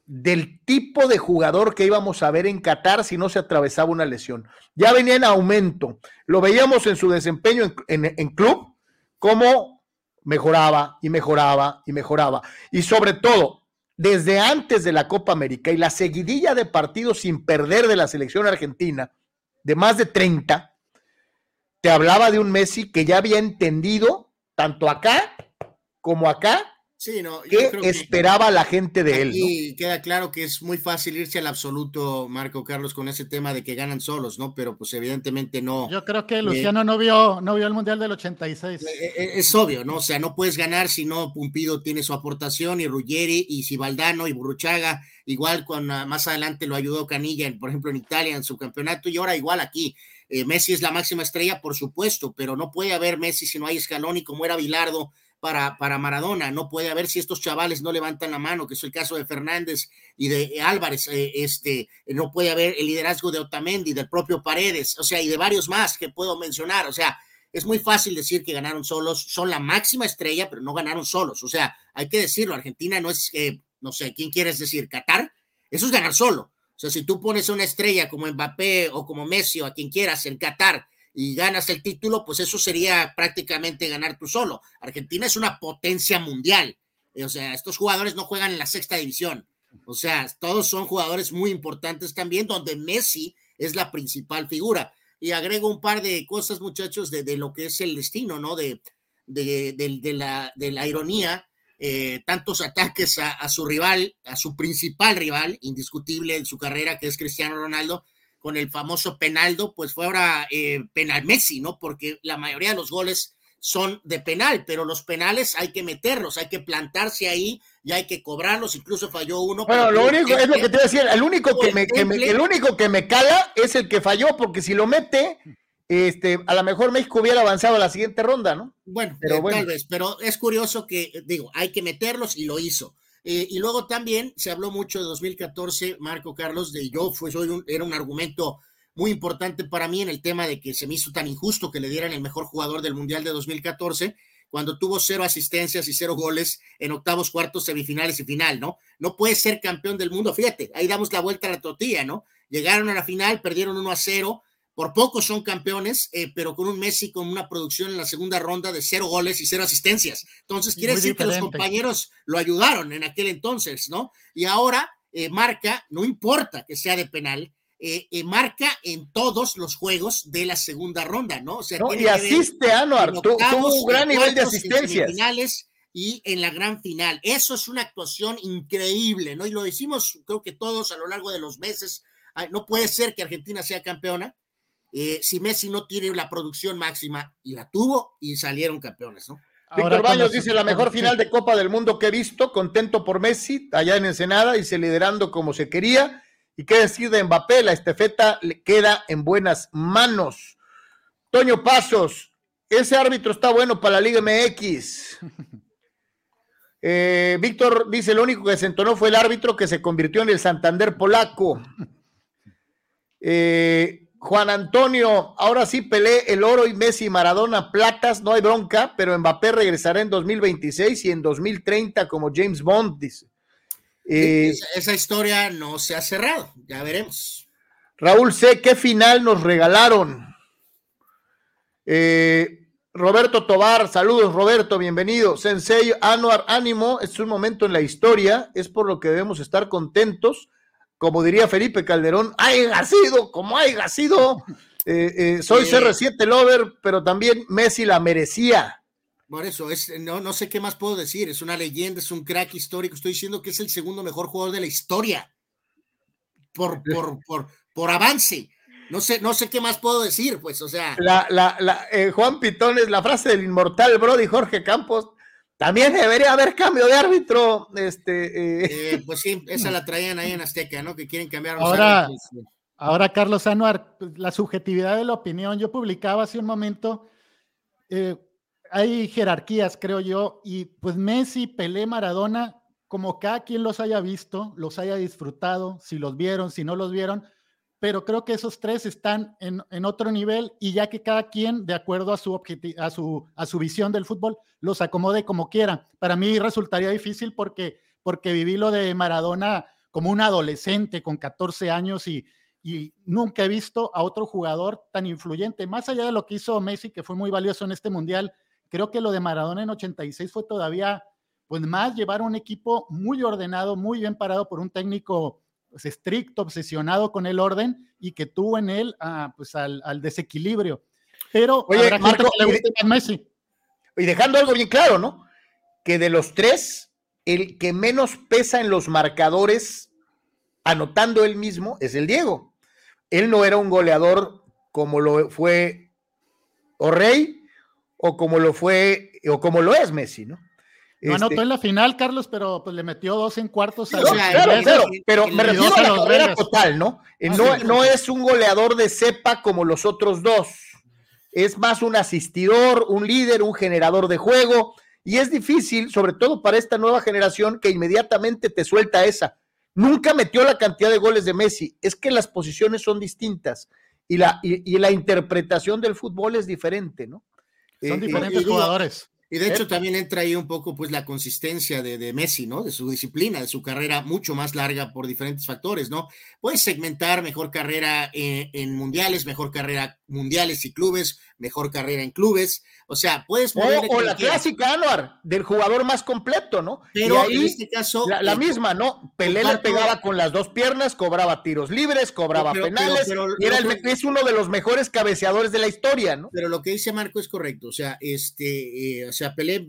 del tipo de jugador que íbamos a ver en Qatar si no se atravesaba una lesión. Ya venía en aumento. Lo veíamos en su desempeño en, club, cómo mejoraba y mejoraba y mejoraba. Y sobre todo, desde antes de la Copa América y la seguidilla de partidos sin perder de la selección argentina, de más de 30, te hablaba de un Messi que ya había entendido, tanto acá como acá, Sí, no, ¿Qué esperaba la gente de él? Y queda claro que es muy fácil irse al absoluto, Marco Carlos, con ese tema de que ganan solos, ¿no? Pero pues evidentemente no. Yo creo que Luciano no vio no vio el Mundial del 86. Eh, eh, es, obvio, ¿no? O sea, no puedes ganar si no Pumpido tiene su aportación y Ruggeri y si Valdano y Burruchaga, igual con ah, más adelante lo ayudó Canilla, por ejemplo, en Italia en su campeonato y ahora igual aquí. Eh, Messi es la máxima estrella, por supuesto, pero no puede haber Messi si no hay escalón y como era Bilardo para, para Maradona. No puede haber si estos chavales no levantan la mano, que es el caso de Fernández y de Álvarez. Eh, este, no puede haber el liderazgo de Otamendi, del propio Paredes, o sea, y de varios más que puedo mencionar. O sea, es muy fácil decir que ganaron solos, son la máxima estrella, pero no ganaron solos. O sea, hay que decirlo, Argentina no es, eh, no sé, ¿quién quieres decir? ¿Qatar? Eso es ganar solo. O sea, si tú pones una estrella como Mbappé o como Messi o a quien quieras en Qatar y ganas el título, pues eso sería prácticamente ganar tú solo. Argentina es una potencia mundial. Eh, o sea, estos jugadores no juegan en la sexta división. O sea, todos son jugadores muy importantes también, donde Messi es la principal figura. Y agrego un par de cosas, muchachos, de, lo que es el destino, ¿no? De, de, la, ironía, eh, tantos ataques a, su rival, a su principal rival, indiscutible en su carrera, que es Cristiano Ronaldo, con el famoso penaldo, pues fue ahora eh, penal Messi, ¿no? Porque la mayoría de los goles son de penal, pero los penales hay que meterlos, hay que plantarse ahí y hay que cobrarlos, incluso falló uno. Bueno, lo único es lo que te voy a decir, el único que me, el único que me cala es el que falló, porque si lo mete, este, a lo mejor México hubiera avanzado a la siguiente ronda, ¿no? Bueno, pero eh, tal vez, pero es curioso que, digo, hay que meterlos y lo hizo. Eh, y luego también se habló mucho de 2014, Marco Carlos, de yo, fue, soy era un argumento muy importante para mí en el tema de que se me hizo tan injusto que le dieran el mejor jugador del Mundial de 2014. cuando tuvo cero asistencias y cero goles en octavos, cuartos, semifinales y final, ¿no? No puede ser campeón del mundo, fíjate, ahí damos la vuelta a la tortilla, ¿no? Llegaron a la final, perdieron 1 a 0, por poco son campeones, eh, pero con un Messi con una producción en la segunda ronda de cero goles y cero asistencias. Entonces, quiere decir que los compañeros lo ayudaron en aquel entonces, ¿no? Y ahora eh, marca, no importa que sea de penal, eh, marca en todos los juegos de la segunda ronda, ¿no? O sea, y asiste, Anuar, tuvo un gran nivel de asistencia. Y en la gran final. Eso es una actuación increíble, ¿no? Y lo decimos, creo que todos a lo largo de los meses. No puede ser que Argentina sea campeona eh, si Messi no tiene la producción máxima, y la tuvo, y salieron campeones, ¿no? Víctor Baños dice la mejor final de Copa del Mundo que he visto, contento por Messi, allá en Ensenada, y se liderando como se quería. Y qué decir de Mbappé, la estafeta le queda en buenas manos. Toño Pasos, ese árbitro está bueno para la Liga MX. Eh, Víctor dice, lo único que se entonó fue el árbitro que se convirtió en el Santander polaco. Eh, Juan Antonio, ahora sí peleé el oro y Messi, Maradona, platas, no hay bronca, pero Mbappé regresará en 2026 y en 2030 como James Bond, dice. Eh, esa, historia no se ha cerrado, ya veremos. Raúl C., ¿qué final nos regalaron? Eh, Roberto Tobar, saludos Roberto, bienvenido. Sensei Anuar, ánimo, es un momento en la historia, es por lo que debemos estar contentos como diría Felipe Calderón, haya sido como haya sido. Eh, eh, soy CR7 Lover, pero también Messi la merecía. Por eso, es, no, no sé qué más puedo decir. Es una leyenda, es un crack histórico. Estoy diciendo que es el segundo mejor jugador de la historia. Por, por, por, por avance. No sé, no sé qué más puedo decir, pues, o sea. La, la, la eh, Juan Pitones, la frase del inmortal Brody Jorge Campos, también debería haber cambio de árbitro. Este, eh. Eh, pues sí, esa la traían ahí en Azteca, ¿no? Que quieren cambiar. Ahora, ahora Carlos Anuar, pues, la subjetividad de la opinión. Yo publicaba hace un momento, eh, hay jerarquías, creo yo, y pues Messi, Pelé, Maradona, como cada quien los haya visto, los haya disfrutado, si los vieron, si no los vieron, pero creo que esos tres están en, otro nivel y ya que cada quien, de acuerdo a su, a, su, a su visión del fútbol, los acomode como quiera. Para mí resultaría difícil porque, porque viví lo de Maradona como un adolescente con 14 años y, y nunca he visto a otro jugador tan influyente. Más allá de lo que hizo Messi, que fue muy valioso en este mundial, creo que lo de Maradona en 86 fue todavía, pues más llevar un equipo muy ordenado, muy bien parado por un técnico pues, estricto, obsesionado con el orden y que tuvo en él ah, pues, al, desequilibrio. Pero Oye, Marco, y, Messi. Y dejando algo bien claro, ¿no? Que de los tres, el que menos pesa en los marcadores, anotando él mismo, es el Diego. Él no era un goleador como lo fue O'Rey o como lo fue o como lo es Messi, ¿no? No anotó este en la final, Carlos, pero pues le metió dos en cuartos. A pero me refiero a la carrera total, ¿no? Eh, no, no es un goleador de cepa como los otros dos. Es más un asistidor, un líder, un generador de juego. Y es difícil, sobre todo para esta nueva generación, que inmediatamente te suelta esa. Nunca metió la cantidad de goles de Messi. Es que las posiciones son distintas y la, y, la interpretación del fútbol es diferente, ¿no? Son eh, diferentes jugadores. Y de hecho también entra ahí un poco pues la consistencia de, de, Messi, ¿no? De su disciplina, de su carrera mucho más larga por diferentes factores, ¿no? Puedes segmentar mejor carrera en, en mundiales, mejor carrera mundiales y clubes, mejor carrera en clubes, o sea, puedes O, la clásica, Anuar, del jugador más completo, ¿no? Pero ahí, en este caso. La, eh, misma, ¿no? Pelé le pegaba con las dos piernas, cobraba tiros libres, cobraba penales. y era es uno de los mejores cabeceadores de la historia, ¿no? Pero lo que dice Marco es correcto. O sea, este, eh, o sea, Pelé,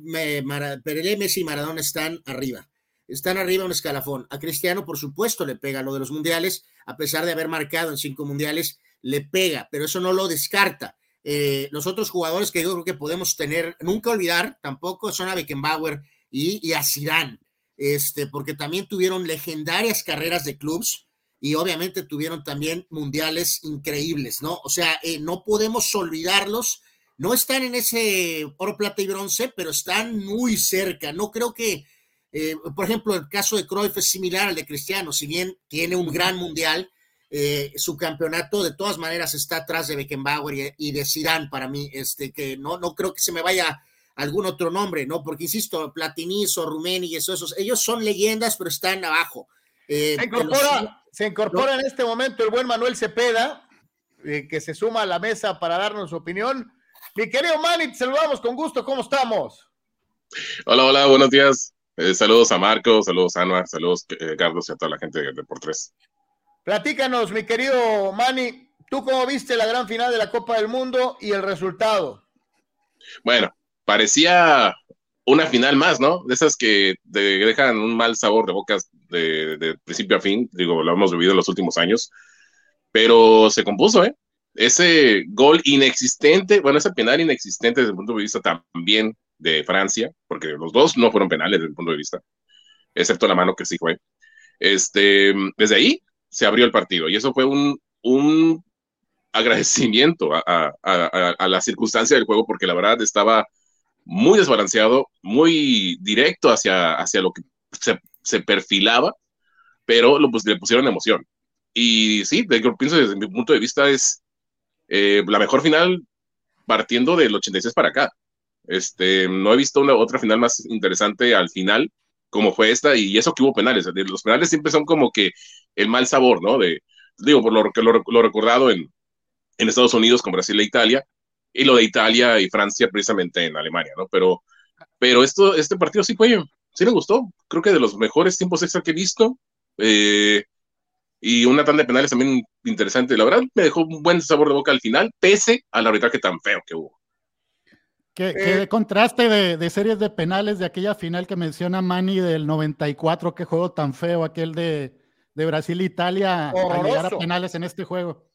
Pelé, Messi y Maradona están arriba. Están arriba un escalafón. A Cristiano, por supuesto, le pega lo de los mundiales, a pesar de haber marcado en cinco mundiales, le pega, pero eso no lo descarta eh, los otros jugadores que yo creo que podemos tener, nunca olvidar tampoco son a Beckenbauer y, a Zidane, este, porque también tuvieron legendarias carreras de clubs y obviamente tuvieron también mundiales increíbles, ¿no? O sea, eh, no podemos olvidarlos. No están en ese oro, plata y bronce, pero están muy cerca. No creo que, eh, por ejemplo, el caso de Cruyff es similar al de Cristiano, si bien tiene un gran mundial, eh, su campeonato de todas maneras está atrás de Beckenbauer y, de Zidane para mí, este, que no, no creo que se me vaya algún otro nombre, ¿no? Porque insisto, Platinizo, Rumeni y esos, ellos son leyendas, pero están abajo. Eh, se incorpora, en este momento el buen Manuel Cepeda, eh, que se suma a la mesa para darnos su opinión. Mi querido Manny, te saludamos con gusto, ¿cómo estamos? Hola, hola, buenos días. Eh, saludos a Marco, saludos a Ana, saludos a Carlos y a toda la gente de Por Tres. Platícanos, mi querido Manny, ¿tú cómo viste la gran final de la Copa del Mundo y el resultado? Bueno, parecía una final más, ¿no? De esas que dejan un mal sabor de boca de, principio a fin, digo, lo hemos vivido en los últimos años, pero se compuso, ¿eh? Ese gol inexistente, bueno, ese penal inexistente desde el punto de vista también de Francia, porque los dos no fueron penales desde el punto de vista, excepto la mano que sí fue. Este, desde ahí se abrió el partido y eso fue un, un agradecimiento a, a, la circunstancia del juego, porque la verdad estaba muy desbalanceado, muy directo hacia, hacia lo que se, se perfilaba, pero lo, pues, le pusieron emoción. Y sí, yo pienso desde mi punto de vista es eh, la mejor final partiendo del 86 para acá. Este, no he visto una otra final más interesante al final como fue esta y eso que hubo penales. Los penales siempre son como que el mal sabor, ¿no? De, digo, por lo, lo, lo recordado en, en Estados Unidos con Brasil e Italia y lo de Italia y Francia precisamente en Alemania, ¿no? Pero, pero esto, este partido sí fue, sí me gustó. Creo que de los mejores tiempos extra que he visto. Eh, y una tanda de penales también interesante. La verdad, me dejó un buen sabor de boca al final, pese al arbitraje tan feo que hubo. ¿Qué, eh, contraste de, series de penales de aquella final que menciona Manny del 94, qué juego tan feo, aquel de, de Brasil-Italia, a llegar a penales en este juego.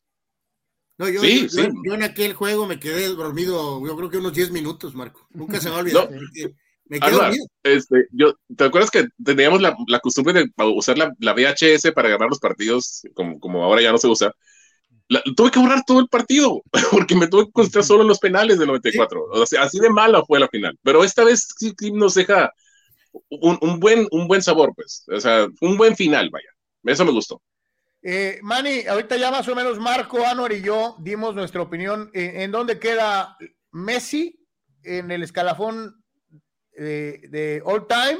No, yo, yo, en aquel juego me quedé dormido, yo creo que unos 10 minutos, Marco. Nunca se me quedé dormido. Este, yo, ¿Te acuerdas que teníamos la, la costumbre de usar la, la, VHS para ganar los partidos, como, como ahora ya no se usa? Tuve que borrar todo el partido porque me tuve que concentrar solo en los penales del 94. O sea, así de mala fue la final. Pero esta vez sí, nos deja un, un, buen, un buen sabor, pues. O sea, un buen final, vaya. Eso me gustó. Eh, Manny, ahorita ya más o menos Marco, Anuar y yo dimos nuestra opinión. ¿En, dónde queda Messi en el escalafón de, all time?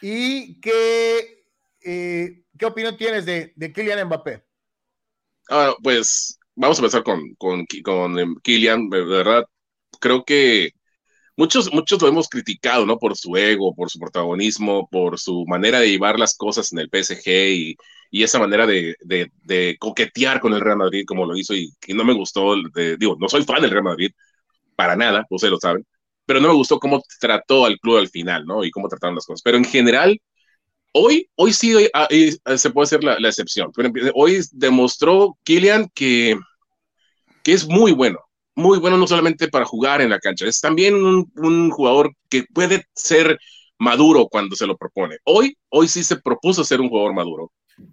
¿Y qué, eh, qué opinión tienes de, de Kylian Mbappé? Ah, pues vamos a empezar con, con, con em, Kylian, de verdad. Creo que muchos, muchos lo hemos criticado, ¿no? Por su ego, por su protagonismo, por su manera de llevar las cosas en el PSG y, y esa manera de, de, de, coquetear con el Real Madrid como lo hizo y, no me gustó, digo, no soy fan del Real Madrid, para nada, ustedes lo saben, pero no me gustó cómo trató al club al final, ¿no? Y cómo trataron las cosas. Pero en general, Hoy, hoy sí ah, se puede hacer la, excepción. Hoy demostró Kylian que, que es muy bueno, muy bueno no solamente para jugar en la cancha, es también un, jugador que puede ser maduro cuando se lo propone. Hoy, hoy sí se propuso ser un jugador maduro.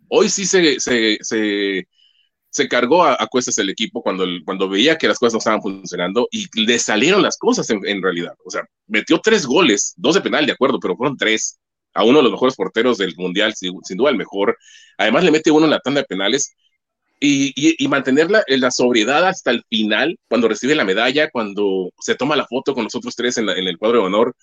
Hoy sí se, se, se, cargó a, cuestas el equipo cuando, cuando veía que las cosas no estaban funcionando y le salieron las cosas en, en realidad. O sea, metió tres goles, dos de penal, de acuerdo, pero fueron tres a uno de los mejores porteros del Mundial, sin, duda el mejor. Además le mete uno en la tanda de penales y, y, mantenerla en la sobriedad hasta el final, cuando recibe la medalla, cuando se toma la foto con los otros tres en, el cuadro de honor.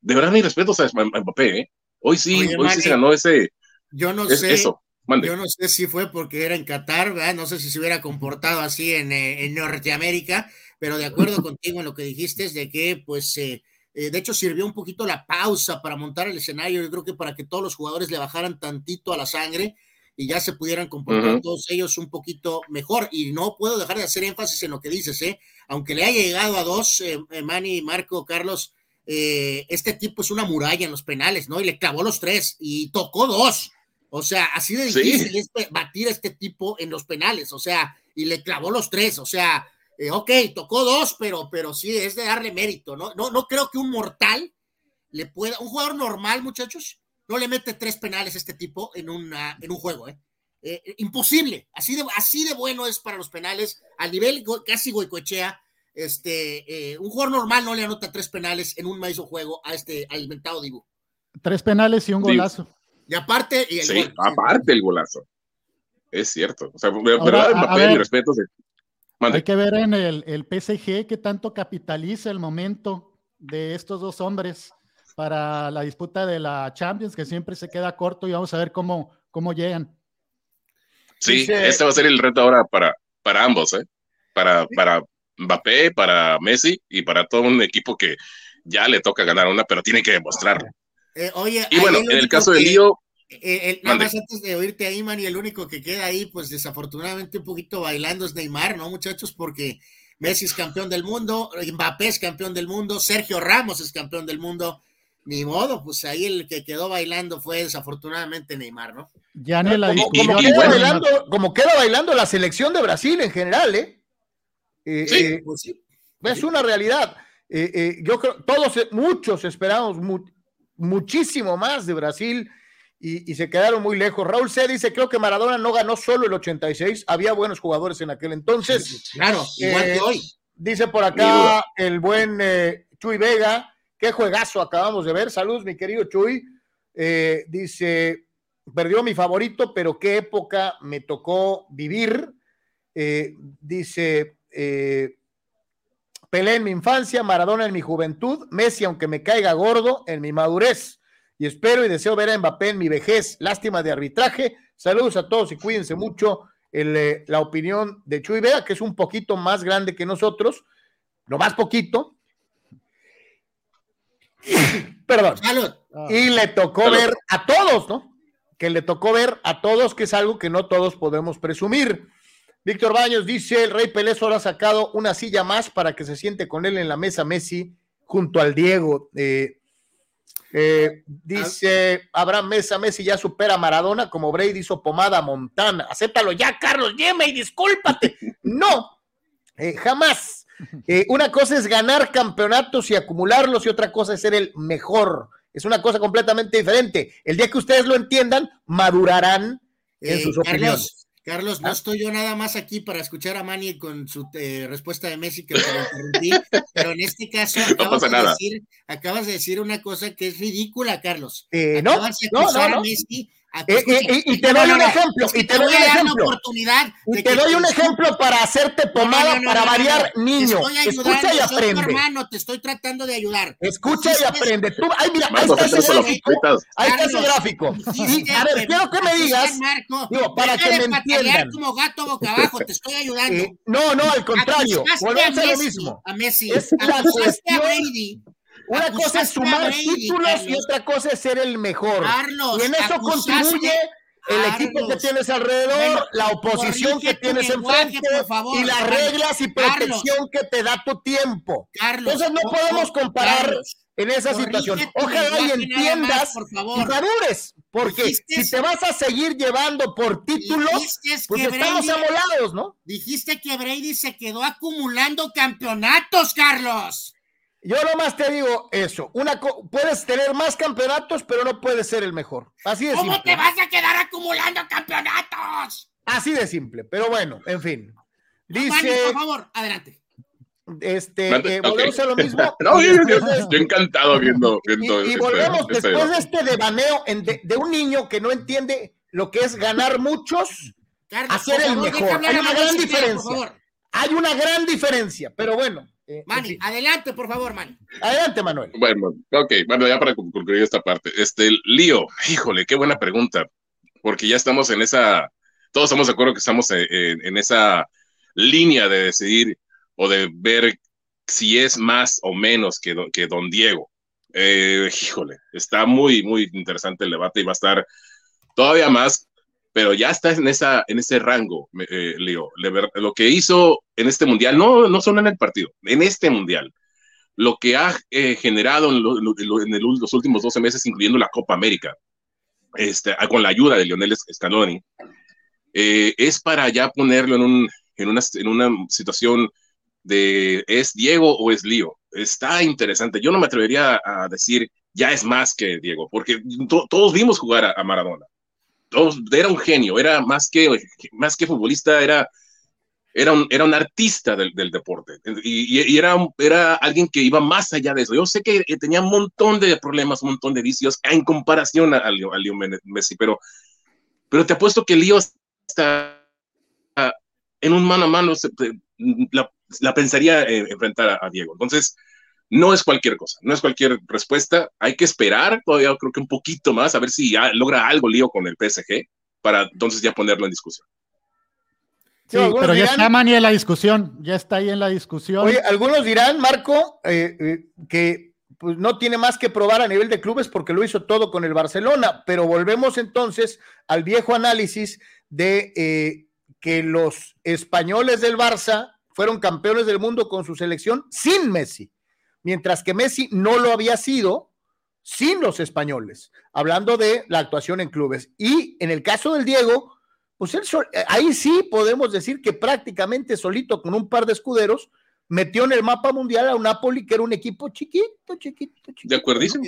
De verdad, mi respeto a Mbappé. ¿eh? Hoy sí, hoy sí se ganó ese. Yo no sé. Eso. Yo no sé si fue porque era en Qatar, ¿verdad? no sé si se hubiera comportado así en, eh, en Norteamérica, pero de acuerdo contigo en lo que dijiste es de que pues eh, eh, de hecho, sirvió un poquito la pausa para montar el escenario. Yo creo que para que todos los jugadores le bajaran tantito a la sangre y ya se pudieran comportar todos ellos un poquito mejor. Y no puedo dejar de hacer énfasis en lo que dices, ¿eh? Aunque le haya llegado a dos, eh, eh Manny, Marco, Carlos, este tipo es una muralla en los penales, ¿no? Y le clavó los tres y tocó dos. O sea, así de difícil es batir a este tipo en los penales, o sea, y le clavó los tres, o sea, eh, ok, tocó dos, pero, pero sí, es de darle mérito, ¿no? ¿no? No creo que un mortal le pueda, un jugador normal, muchachos, no le mete tres penales a este tipo en, una, en un juego, ¿eh? eh imposible, así de, así de bueno es para los penales, al nivel casi Goicoechea, este, eh, un jugador normal no le anota tres penales en un maíz juego a este alimentado Dibu. Tres penales y un golazo. Y aparte, y el sí, aparte el golazo. Es cierto. O sea, verdad, mi respeto. Hay que ver en el, el PSG que tanto capitaliza el momento de estos dos hombres para la disputa de la Champions, que siempre se queda corto y vamos a ver cómo, cómo llegan. Sí, este va a ser el reto ahora para, para ambos, ¿eh? Para, para Mbappé, para Messi y para todo un equipo que ya le toca ganar una, pero tiene que demostrarlo. Eh, oye, y bueno, en el caso de Lío. Eh, nada más antes de oírte ahí, man, y el único que queda ahí, pues desafortunadamente un poquito bailando es Neymar, ¿no, muchachos? Porque Messi es campeón del mundo, Mbappé es campeón del mundo, Sergio Ramos es campeón del mundo. Ni modo, pues ahí el que quedó bailando fue desafortunadamente Neymar, ¿no? Ya ni la como, como, queda bailando, como queda bailando la selección de Brasil en general, ¿eh? eh sí, eh, pues sí. Es una realidad. Eh, yo creo, todos, muchos esperamos muchísimo más de Brasil y, se quedaron muy lejos. Raúl C. dice, creo que Maradona no ganó solo el 86, había buenos jugadores en aquel entonces. Claro, igual que hoy. Dice por acá el buen Chuy Vega, qué juegazo acabamos de ver. Saludos, mi querido Chuy. dice, perdió mi favorito, pero qué época me tocó vivir. Eh, dice, eh, Pelé en mi infancia, Maradona en mi juventud, Messi, aunque me caiga gordo, en mi madurez. Y espero y deseo ver a Mbappé en mi vejez. Lástima de arbitraje. Saludos a todos y cuídense mucho. Eh, la opinión de Chuy Vega, que es un poquito más grande que nosotros, no más poquito. Perdón. Y le tocó ver a todos, ¿no? que le tocó ver a todos, que es algo que no todos podemos presumir. Víctor Baños dice, el Rey Pelé solo ha sacado una silla más para que se siente con él en la mesa Messi junto al Diego. Eh, eh, dice Abraham Mesa, Messi ya supera a Maradona como Brady hizo pomada Montana. Acéptalo ya, Carlos, llame y discúlpate. No, eh, jamás. una cosa es ganar campeonatos y acumularlos y otra cosa es ser el mejor. Es una cosa completamente diferente. El día que ustedes lo entiendan, madurarán en eh, sus opiniones. Carlos, no ¿Ah? estoy yo nada más aquí para escuchar a Manny con su eh, respuesta de Messi que lo interrumpí, pero en este caso acabas, de decir, acabas, de decir, una cosa que es ridícula, Carlos. Eh, no, no, no, no. Eh, eh, eh, y te doy un ejemplo, y te doy un ejemplo. Y te doy un ejemplo para hacerte pomada para variar, niño. Escucha y aprende. hermano, te estoy tratando de ayudar. Escucha y aprende. Tú, ay, mira, ahí está ese gráfico. Ahí está ese gráfico. a ver, quiero que me digas, digo, para que me entiendan. como gato boca abajo, te estoy ayudando. no, no, al contrario. Volvemos a lo mismo. A Messi. Es la cuestión una cosa es sumar títulos y otra cosa es ser el mejor. y en eso contribuye el equipo que tienes alrededor, la oposición que tienes enfrente y las reglas y protección que te da tu tiempo. Entonces no podemos comparar en esa situación. Ojalá y entiendas y madures, porque si te vas a seguir llevando por títulos, pues estamos amolados, ¿no? Dijiste que Brady se quedó acumulando campeonatos, Carlos. Yo nomás te digo eso. Una puedes tener más campeonatos, pero no puedes ser el mejor. Así de ¿Cómo te vas a quedar acumulando campeonatos? Así de simple. Pero bueno, en fin. Dice. por favor, adelante. Este, eh, volvemos a lo mismo. no, yo, encantado viendo. viendo y, volvemos después de este devaneo de, un niño que no entiende lo que es ganar muchos a ser el mejor. Hay una gran diferencia. Hay una gran diferencia, pero bueno. Eh, Mani, adelante, por favor, Mani. Adelante, Manuel. Bueno, ok, bueno, ya para concluir esta parte. Este, Lío, híjole, qué buena pregunta, porque ya estamos en esa, todos estamos de acuerdo que estamos en, esa línea de decidir o de ver si es más o menos que, que Don Diego. Eh, híjole, está muy, muy interesante el debate y va a estar todavía más pero ya está en, esa, en ese rango, eh, Leo. Lo que hizo en este mundial, no, no solo en el partido, en este mundial, lo que ha eh, generado en, los últimos 12 meses, incluyendo la Copa América, este, ah, con la ayuda de Lionel Scaloni, eh, es para ya ponerlo en, un, en, una, situación de ¿es Diego o es Lío? Está interesante. Yo no me atrevería a decir ya es más que Diego, porque todos vimos jugar a Maradona era un genio, era más que, más que futbolista, era, era, un, era un artista del, del deporte y, era, era alguien que iba más allá de eso. Yo sé que tenía un montón de problemas, un montón de vicios en comparación a, a, Leo, Messi, pero, pero te apuesto que Leo está en un mano a mano, la, la pensaría enfrentar a, Diego. Entonces, no es cualquier cosa, no es cualquier respuesta. Hay que esperar todavía, creo que un poquito más, a ver si ya logra algo lío con el PSG para entonces ya ponerlo en discusión. Sí, pero ya está Mani en la discusión, ya está ahí en la discusión. Oye, algunos dirán, Marco, eh, eh, que pues, no tiene más que probar a nivel de clubes porque lo hizo todo con el Barcelona, pero volvemos entonces al viejo análisis de eh, que los españoles del Barça fueron campeones del mundo con su selección sin Messi, mientras que Messi no lo había sido sin los españoles, hablando de la actuación en clubes. Y en el caso del Diego, pues él, eh, ahí sí podemos decir que prácticamente solito con un par de escuderos metió en el mapa mundial a un Napoli que era un equipo chiquito, chiquito, chiquito. De acuerdísimo.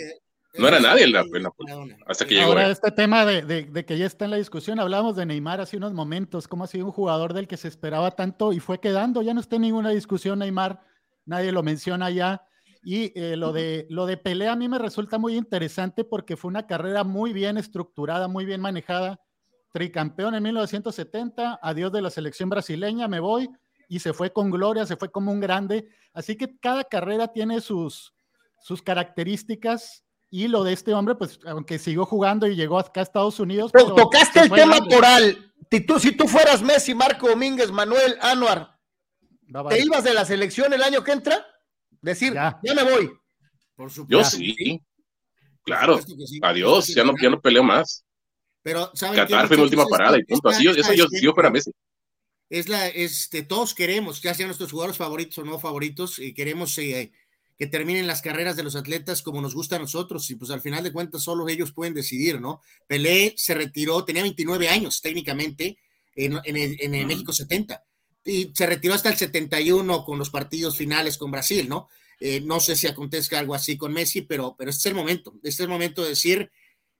No era nadie el, Napoli, hasta que llegó. Ahora, este tema de, que ya está en la discusión, hablábamos de Neymar hace unos momentos, cómo ha sido un jugador del que se esperaba tanto y fue quedando, ya no está en ninguna discusión Neymar, nadie lo menciona ya. Y eh, lo, de, lo de pelea a mí me resulta muy interesante porque fue una carrera muy bien estructurada, muy bien manejada tricampeón en 1970, adiós de la selección brasileña, me voy, y se fue con gloria, se fue como un grande. Así que cada carrera tiene sus, sus características y lo de este hombre, pues aunque siguió jugando y llegó acá a Estados Unidos. Pero tocaste el tema moral. Si tú, si tú fueras Messi, Marco Domínguez, Manuel, Anuar, ¿te ibas de la selección el año que entra? Decir, ya, me voy. Por Yo sí. Claro. Adiós, ya no, ya no peleo más. Pero, ¿saben Qatar fue mi última parada y punto. Así, eso yo, yo fuera Messi. Es la, este, todos queremos, ya sean nuestros jugadores favoritos o no favoritos, y queremos eh, que terminen las carreras de los atletas como nos gusta a nosotros, y pues al final de cuentas solo ellos pueden decidir, ¿no? Pelé se retiró, tenía 29 años técnicamente en, en, el, México 70, y se retiró hasta el 71 con los partidos finales con Brasil, ¿no? Eh, no sé si acontezca algo así con Messi, pero, pero este es el momento, este es el momento de decir,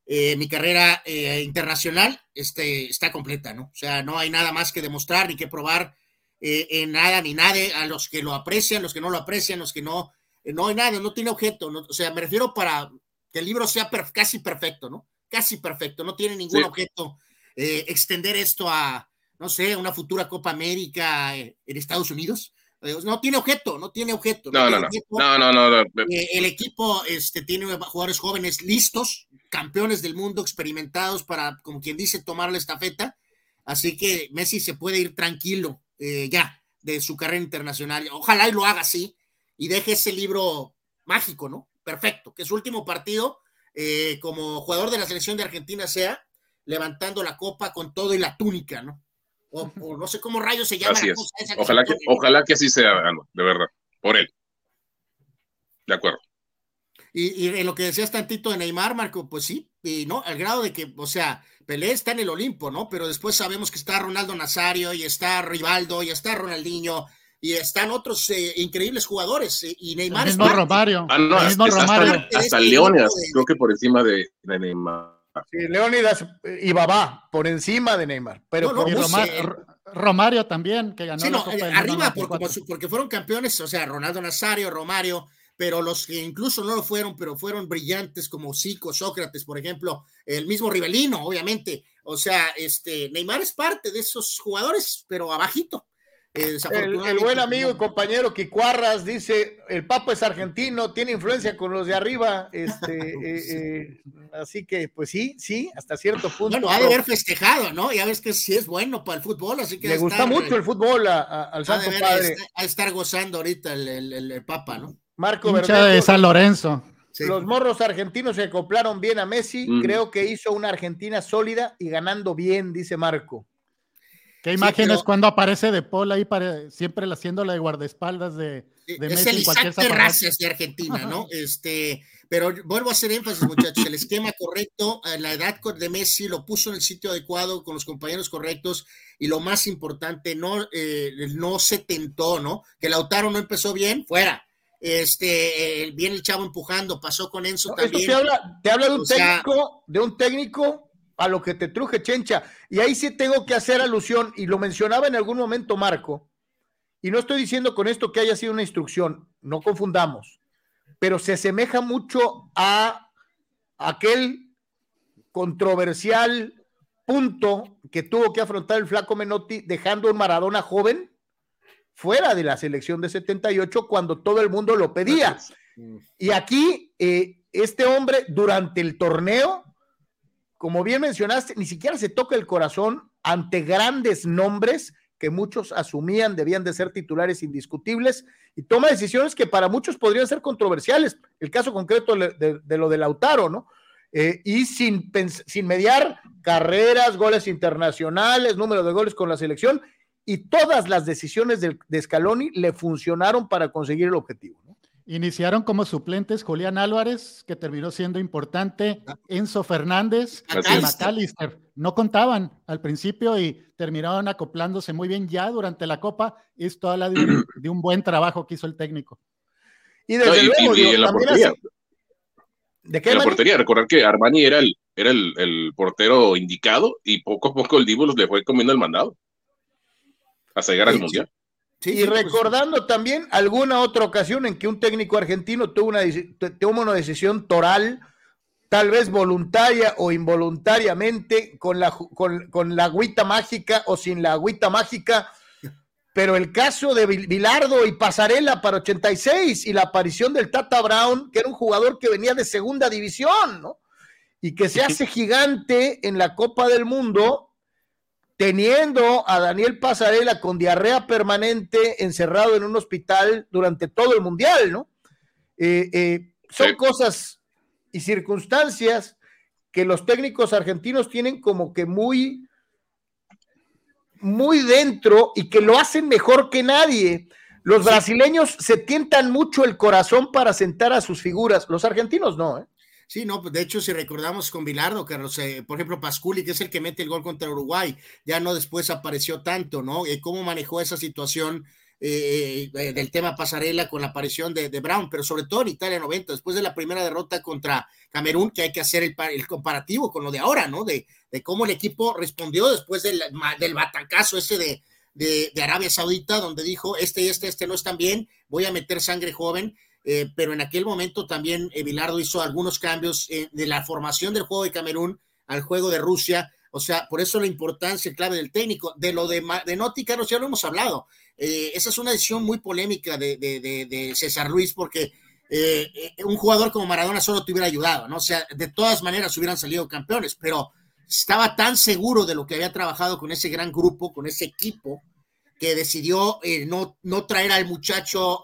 eh, mi carrera eh, internacional este, está completa, ¿no? O sea, no hay nada más que demostrar ni que probar en nada ni nada a los que lo aprecian, los que no lo aprecian, los que no, no hay nada, no tiene objeto, ¿no? o sea, me refiero para que el libro sea casi perfecto, ¿no? Casi perfecto, no tiene ningún objeto extender esto a, no sé, una futura Copa América en Estados Unidos. No tiene objeto, no tiene objeto. No, no, no. no, no, el equipo este, tiene jugadores jóvenes listos, campeones del mundo experimentados para, como quien dice, tomar la estafeta. Así que Messi se puede ir tranquilo eh, ya de su carrera internacional. Ojalá y lo haga así y deje ese libro mágico, ¿no? Perfecto. Que su último partido eh, como jugador de la selección de Argentina sea levantando la copa con todo y la túnica, ¿no? O, no sé cómo rayos se llama. La cosa ojalá, que, ojalá que así sea, de verdad, por él. De acuerdo. Y, en lo que decías tantito de Neymar, Marco, pues sí, y no, al grado de que, o sea, Pelé está en el Olimpo, ¿no? Pero después sabemos que está Ronaldo Nazario y está Rivaldo y está Ronaldinho y están otros eh, increíbles jugadores eh, y Neymar el mismo Romario. Ah, no, hasta, hasta, Leónidas, creo que por encima de, Neymar. Sí, Leónidas y Babá por encima de Neymar, pero Romario también que ganó sí, no, arriba porque fueron campeones, o sea, Ronaldo Nazario, Romario, pero los que incluso no lo fueron, pero fueron brillantes como Zico, Sócrates, por ejemplo, el mismo Rivelino, obviamente. O sea, este Neymar es parte de esos jugadores, pero abajito. Eh, el, buen amigo y compañero Quicuarras dice, el Papa es argentino, tiene influencia con los de arriba, este, eh, eh, así que pues sí, sí, hasta cierto punto. Bueno, ha de haber festejado, ¿no? Ya ves que sí es bueno para el fútbol, así que... Le gusta mucho el fútbol al Santo Padre. A estar, gozando ahorita el Papa, ¿no? Marco de San Lorenzo. Los morros argentinos se acoplaron bien a Messi. Creo que hizo una Argentina sólida y ganando bien, dice Marco. ¿Qué imágenes cuando aparece De Paul ahí siempre haciendo la de guardaespaldas de, de Messi? Es el Isaac Terrazas de Argentina, ¿no? este, pero vuelvo a hacer énfasis, muchachos, el esquema correcto, eh, la edad de Messi lo puso en el sitio adecuado con los compañeros correctos y lo más importante, no, eh, no se tentó, ¿no? Que Lautaro no empezó bien, fuera este, eh, viene el chavo empujando, pasó con Enzo también. te habla, te habla de un técnico, de un técnico a lo que te truje Chencha. Y ahí sí tengo que hacer alusión, y lo mencionaba en algún momento Marco, y no estoy diciendo con esto que haya sido una instrucción, no confundamos, pero se asemeja mucho a aquel controversial punto que tuvo que afrontar el flaco Menotti dejando un Maradona joven fuera de la selección de 78 cuando todo el mundo lo pedía. Y aquí, eh, este hombre durante el torneo, como bien mencionaste, ni siquiera se toca el corazón ante grandes nombres que muchos asumían debían de ser titulares indiscutibles y toma decisiones que para muchos podrían ser controversiales. El caso concreto de, lo de Lautaro, ¿no? Eh, y sin, sin mediar carreras, goles internacionales, número de goles con la selección, y todas las decisiones de, de Scaloni le funcionaron para conseguir el objetivo. ¿no? Iniciaron como suplentes Julián Álvarez, que terminó siendo importante, ah. Enzo Fernández y McAllister. No contaban al principio y terminaron acoplándose muy bien ya durante la Copa. Y esto habla de un, de un buen trabajo que hizo el técnico. Y desde luego, en la portería. ¿De qué? En la portería, recordar que Armani era el, era el, portero indicado y poco a poco el Divo le fue comiendo el mandado hasta llegar al Mundial y pues, recordando también alguna otra ocasión en que un técnico argentino tuvo una, tuvo una decisión toral, tal vez voluntaria o involuntariamente, con la, con, la agüita mágica o sin la agüita mágica, pero el caso de Bilardo y Pasarela para 86 y la aparición del Tata Brown, que era un jugador que venía de segunda división, ¿no? Y que se hace gigante en la Copa del Mundo teniendo a Daniel Pasarela con diarrea permanente encerrado en un hospital durante todo el mundial, ¿no? Eh, eh, son cosas y circunstancias que los técnicos argentinos tienen como que muy, muy dentro y que lo hacen mejor que nadie. Los brasileños se tientan mucho el corazón para sentar a sus figuras, los argentinos no, ¿eh? Sí, no, de hecho, si recordamos con Bilardo, Carlos, eh, por ejemplo, Pasculi, que es el que mete el gol contra Uruguay, ya no después apareció tanto, ¿no? Eh, ¿Cómo manejó esa situación eh, del tema pasarela con la aparición de, Brown? Pero sobre todo en Italia 90, después de la primera derrota contra Camerún, que hay que hacer el, comparativo con lo de ahora, ¿no? De, cómo el equipo respondió después del, del batacazo ese de, de, Arabia Saudita, donde dijo, este este, este no están bien, voy a meter sangre joven eh, pero en aquel momento también Bilardo hizo algunos cambios eh, de la formación del juego de Camerún al juego de Rusia. O sea, por eso la importancia clave del técnico. De lo de, de Noti, Carlos, ya lo hemos hablado. Eh, esa es una decisión muy polémica de, de, César Luis, porque un jugador como Maradona solo te hubiera ayudado, ¿no? O sea, de todas maneras hubieran salido campeones, pero estaba tan seguro de lo que había trabajado con ese gran grupo, con ese equipo, que decidió no, no traer al muchacho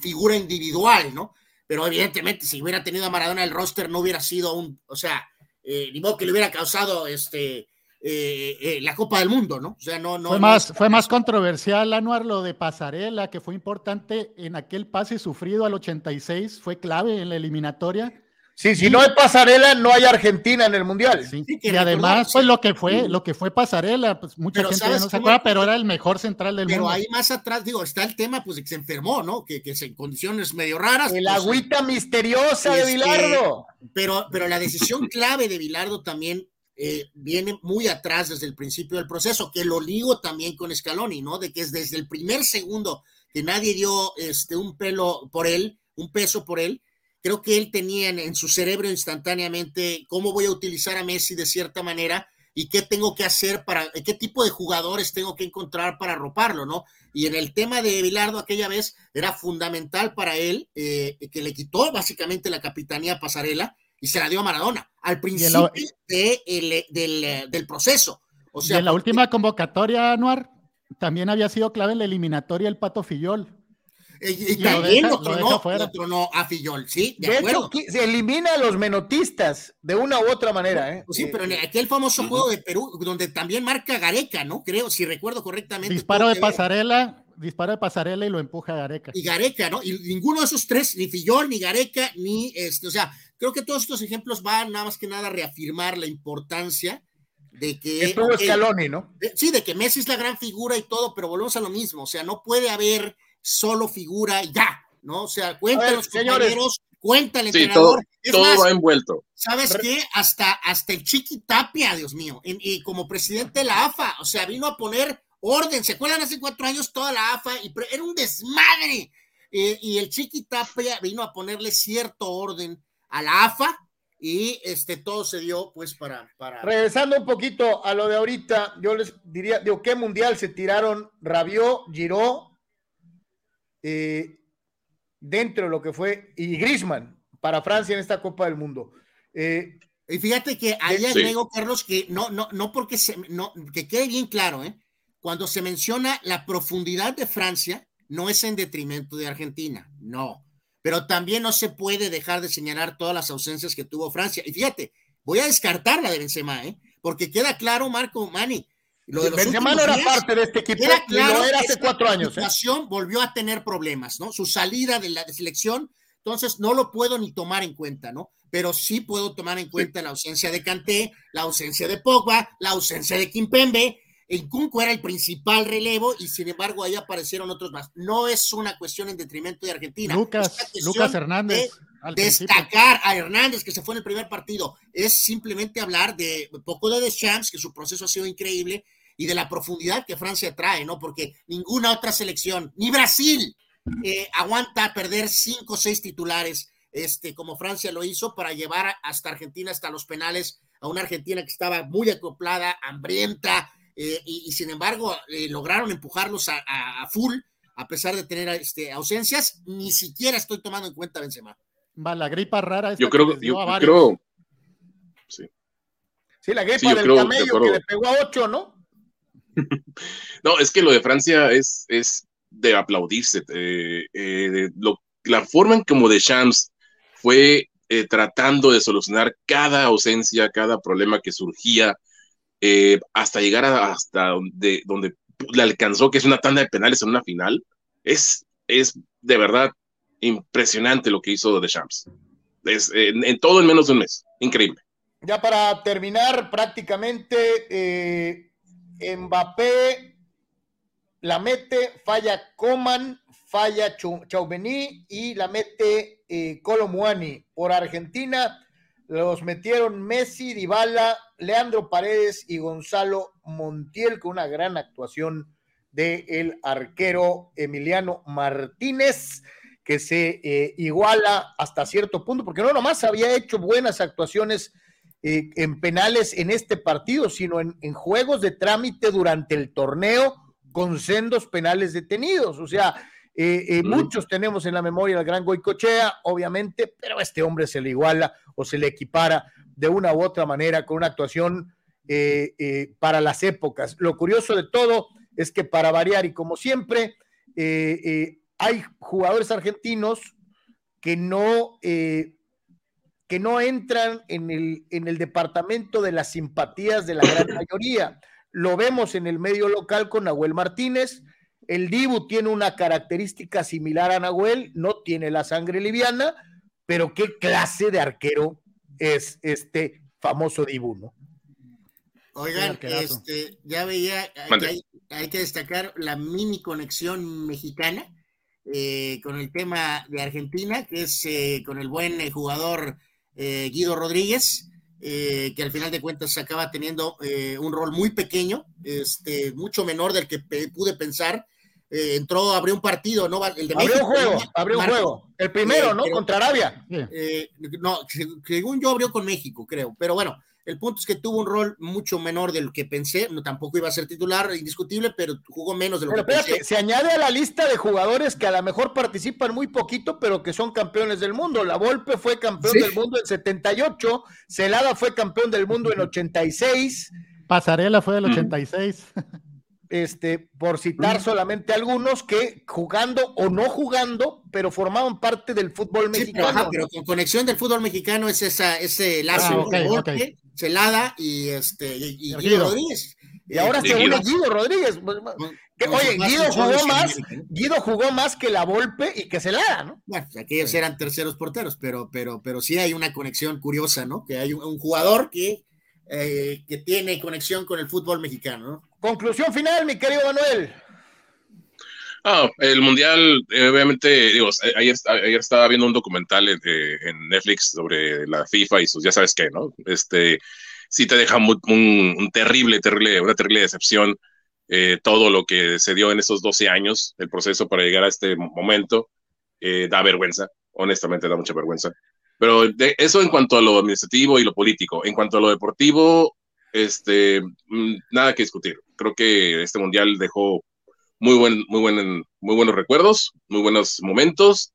figura individual, ¿no? Pero evidentemente, si hubiera tenido a Maradona el roster, no hubiera sido un, o sea, eh, ni modo que le hubiera causado este eh, eh, la Copa del Mundo, ¿no? O sea, no, no. Fue más, fue más controversial, Anuar, lo de Pasarela, que fue importante en aquel pase sufrido al 86, fue clave en la eliminatoria Sí, si no hay pasarela, no hay Argentina en el Mundial. y además, pues lo que fue, lo que fue pasarela, pues mucha gente no se acuerda, pero era el mejor central del mundo. Pero ahí más atrás, digo, está el tema, pues, que se enfermó, ¿no? Que, que en condiciones medio raras. El pues, agüita misteriosa de este, Bilardo. Pero, pero la decisión clave de Bilardo también eh, viene muy atrás desde el principio del proceso, que lo ligo también con Scaloni, ¿no? De que es desde el primer segundo que nadie dio este, un pelo por él, un peso por él, creo que él tenía en, su cerebro instantáneamente cómo voy a utilizar a Messi de cierta manera y qué tengo que hacer para, qué tipo de jugadores tengo que encontrar para arroparlo, ¿no? Y en el tema de Bilardo aquella vez era fundamental para él eh, que le quitó básicamente la capitanía Pasarela y se la dio a Maradona al principio del, proceso. O sea, en la última convocatoria, Anuar, también había sido clave en la eliminatoria el Pato Fillol. Y, también lo, tronó, a Fillol, ¿sí? De, hecho, se elimina a los menotistas de una u otra manera, ¿eh? Pues sí, pero en aquel famoso juego de Perú, donde también marca Gareca, ¿no? Creo, si recuerdo correctamente. Disparo de pasarela, disparo de pasarela y lo empuja Gareca. Y Gareca, ¿no? Y ninguno de esos tres, ni Fillol, ni Gareca, ni este, o sea, creo que todos estos ejemplos van nada más que nada a reafirmar la importancia de que. Estuvo Scaloni, ¿no? sí, de que Messi es la gran figura y todo, pero volvemos a lo mismo, o sea, no puede haber solo figura y ya, ¿no? O sea, cuentan los compañeros, cuenta el entrenador. todo, va envuelto. ¿Sabes qué? Hasta, hasta el Chiqui Tapia, Dios mío, y, como presidente de la AFA, o sea, vino a poner orden. ¿Se acuerdan hace cuatro años toda la AFA? Y era un desmadre. Eh, y el Chiqui Tapia vino a ponerle cierto orden a la AFA y este todo se dio pues para, para... Regresando un poquito a lo de ahorita, yo les diría, digo, ¿qué mundial se tiraron? Rabió, Giró, eh, dentro de lo que fue, y Grisman para Francia en esta Copa del Mundo. Eh, y fíjate que ahí agrego, Carlos, que no, no, no porque se, no, que quede bien claro, ¿eh? cuando se menciona la profundidad de Francia, no es en detrimento de Argentina, no. Pero también no se puede dejar de señalar todas las ausencias que tuvo Francia. Y fíjate, voy a descartar la de Benzema, ¿eh? porque queda claro, Marco Mani. Lo de Benzema no era parte de este equipo, claro, era hace cuatro años. La ¿eh? volvió a tener problemas, ¿no? Su salida de la selección, entonces no lo puedo ni tomar en cuenta, ¿no? Pero sí puedo tomar en cuenta la ausencia de Kanté, la ausencia de Pogba, la ausencia de Kimpembe, el Kunku era el principal relevo y sin embargo ahí aparecieron otros más. No es una cuestión en detrimento de Argentina. Lucas, Lucas Hernández. destacar a Hernández que se fue en el primer partido. Es simplemente hablar de poco de Deschamps, que su proceso ha sido increíble, y de la profundidad que Francia trae, ¿no? Porque ninguna otra selección, ni Brasil, eh, aguanta perder cinco o seis titulares, este, como Francia lo hizo, para llevar hasta Argentina, hasta los penales, a una Argentina que estaba muy acoplada, hambrienta, eh, y, sin embargo eh, lograron empujarlos a, full, a pesar de tener este, ausencias, ni siquiera estoy tomando en cuenta Benzema. Va, la gripa rara. Yo creo, yo, creo, sí. Sí, la gripa del camello que le pegó a ocho, ¿no? no, es que lo de Francia es, es de aplaudirse. Eh, la forma en como Deschamps fue tratando de solucionar cada ausencia, cada problema que surgía, eh, hasta llegar hasta donde, donde le alcanzó, que es una tanda de penales en una final, es, es de verdad impresionante lo que hizo de Champs. Es, en, todo en menos de un mes. Increíble. Ya para terminar, prácticamente eh, Mbappé la mete, falla Coman, falla Chauvení y la mete eh, Colomuani por Argentina los metieron Messi, Dybala, Leandro Paredes y Gonzalo Montiel con una gran actuación del el arquero Emiliano Martínez, que se eh, iguala hasta cierto punto, porque no nomás había hecho buenas actuaciones eh, en penales en este partido, sino en, en juegos de trámite durante el torneo con sendos penales detenidos. O sea, eh, eh, muchos tenemos en la memoria al gran Goicochea, obviamente, pero a este hombre se le iguala o se le equipara de una u otra manera con una actuación eh, para las épocas. Lo curioso de todo es que para variar y como siempre, hay jugadores argentinos que no, que no entran en el, en el departamento de las simpatías de la gran mayoría. Lo vemos en el medio local con Nahuel Martínez, el Dibu tiene una característica similar a Nahuel, no tiene la sangre liviana, pero qué clase de arquero es este famoso Dibu, ¿no? Oigan, este, ya veía, hay, que destacar la mini conexión mexicana eh, con el tema de Argentina, que es eh, con el buen eh, jugador Guido Rodríguez, que al final de cuentas acaba teniendo un rol muy pequeño, este, mucho menor del que pude pensar, eh, entró, abrió un partido, ¿no? El de abrió un juego, abrió un juego. El primero, ¿no? Contra Arabia. Eh, no, según yo abrió con México, creo. Pero bueno, el punto es que tuvo un rol mucho menor de lo que pensé. No, tampoco iba a ser titular, indiscutible, pero jugó menos de lo que pensé. Se añade a la lista de jugadores que a lo mejor participan muy poquito, pero que son campeones del mundo. La Volpe fue campeón del mundo en 78, Celada fue campeón del mundo en 86. Pasarela fue del 86. este, por citar solamente algunos que jugando o no jugando, pero formaban parte del fútbol mexicano. pero, con conexión del fútbol mexicano es esa, ese lazo ah, Celada y este y, Guido Rodríguez. Y ahora se une Guido Rodríguez. Pues, oye, Guido jugó más, Guido jugó más que la Volpe y que Celada, ¿no? Bueno, pues, aquellos eran terceros porteros, pero, pero, pero sí hay una conexión curiosa, ¿no? Que hay un, jugador que, eh, que tiene conexión con el fútbol mexicano, ¿no? Conclusión final, mi querido Manuel. Ah, el mundial, eh, obviamente, digo, ayer, estaba viendo un documental en, Netflix sobre la FIFA y sus, ya sabes qué, ¿no? Este, sí te deja un, terrible, terrible, una terrible decepción eh, todo lo que se dio en esos 12 años, el proceso para llegar a este momento, eh, da vergüenza, honestamente da mucha vergüenza. Pero de eso en cuanto a lo administrativo y lo político, en cuanto a lo deportivo, este, mm, nada que discutir. Creo que este mundial dejó muy, buen, muy, buen, muy buenos recuerdos, muy buenos momentos.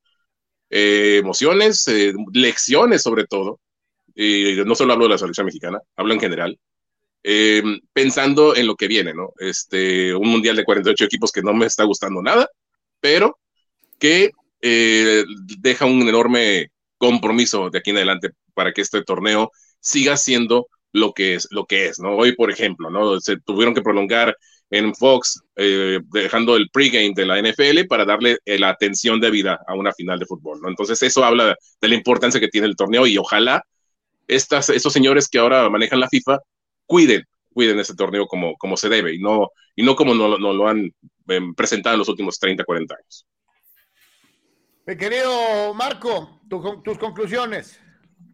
eh, emociones, eh, lecciones sobre todo, y no solo hablo de la selección mexicana, hablo en general, pensando en lo que viene, ¿no? Este, un mundial de 48 equipos que no me está gustando nada, pero que deja un enorme compromiso de aquí en adelante para que este torneo siga siendo lo que es, lo que es, ¿no? Hoy, por ejemplo, ¿no? Se tuvieron que prolongar en Fox, eh, dejando el pregame de la NFL para darle eh, la atención de vida a una final de fútbol. Entonces, eso habla de la importancia que tiene el torneo y ojalá estas, estos señores que ahora manejan la FIFA cuiden, cuiden ese torneo como, como se debe y no, y no como no, lo han em, presentado en los últimos 30, 40 años. Mi querido Marco, tus conclusiones.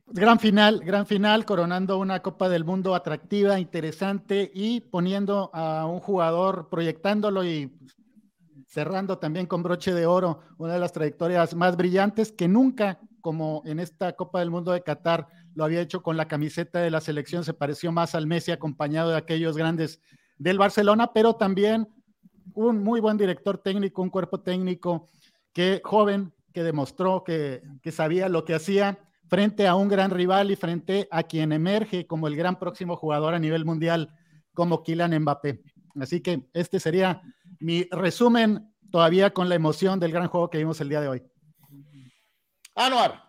Gran final, gran final, coronando una Copa del Mundo atractiva, interesante y poniendo a un jugador, proyectándolo y cerrando también con broche de oro, una de las trayectorias más brillantes que nunca, como en esta Copa del Mundo de Qatar, lo había hecho con la camiseta de la selección, se pareció más al Messi acompañado de aquellos grandes del Barcelona, pero también un muy buen director técnico, un cuerpo técnico que joven, que demostró que, que sabía lo que hacía frente a un gran rival y frente a quien emerge como el gran próximo jugador a nivel mundial como Kylian Mbappé. Así que este sería mi resumen todavía con la emoción del gran juego que vimos el día de hoy. Anuar.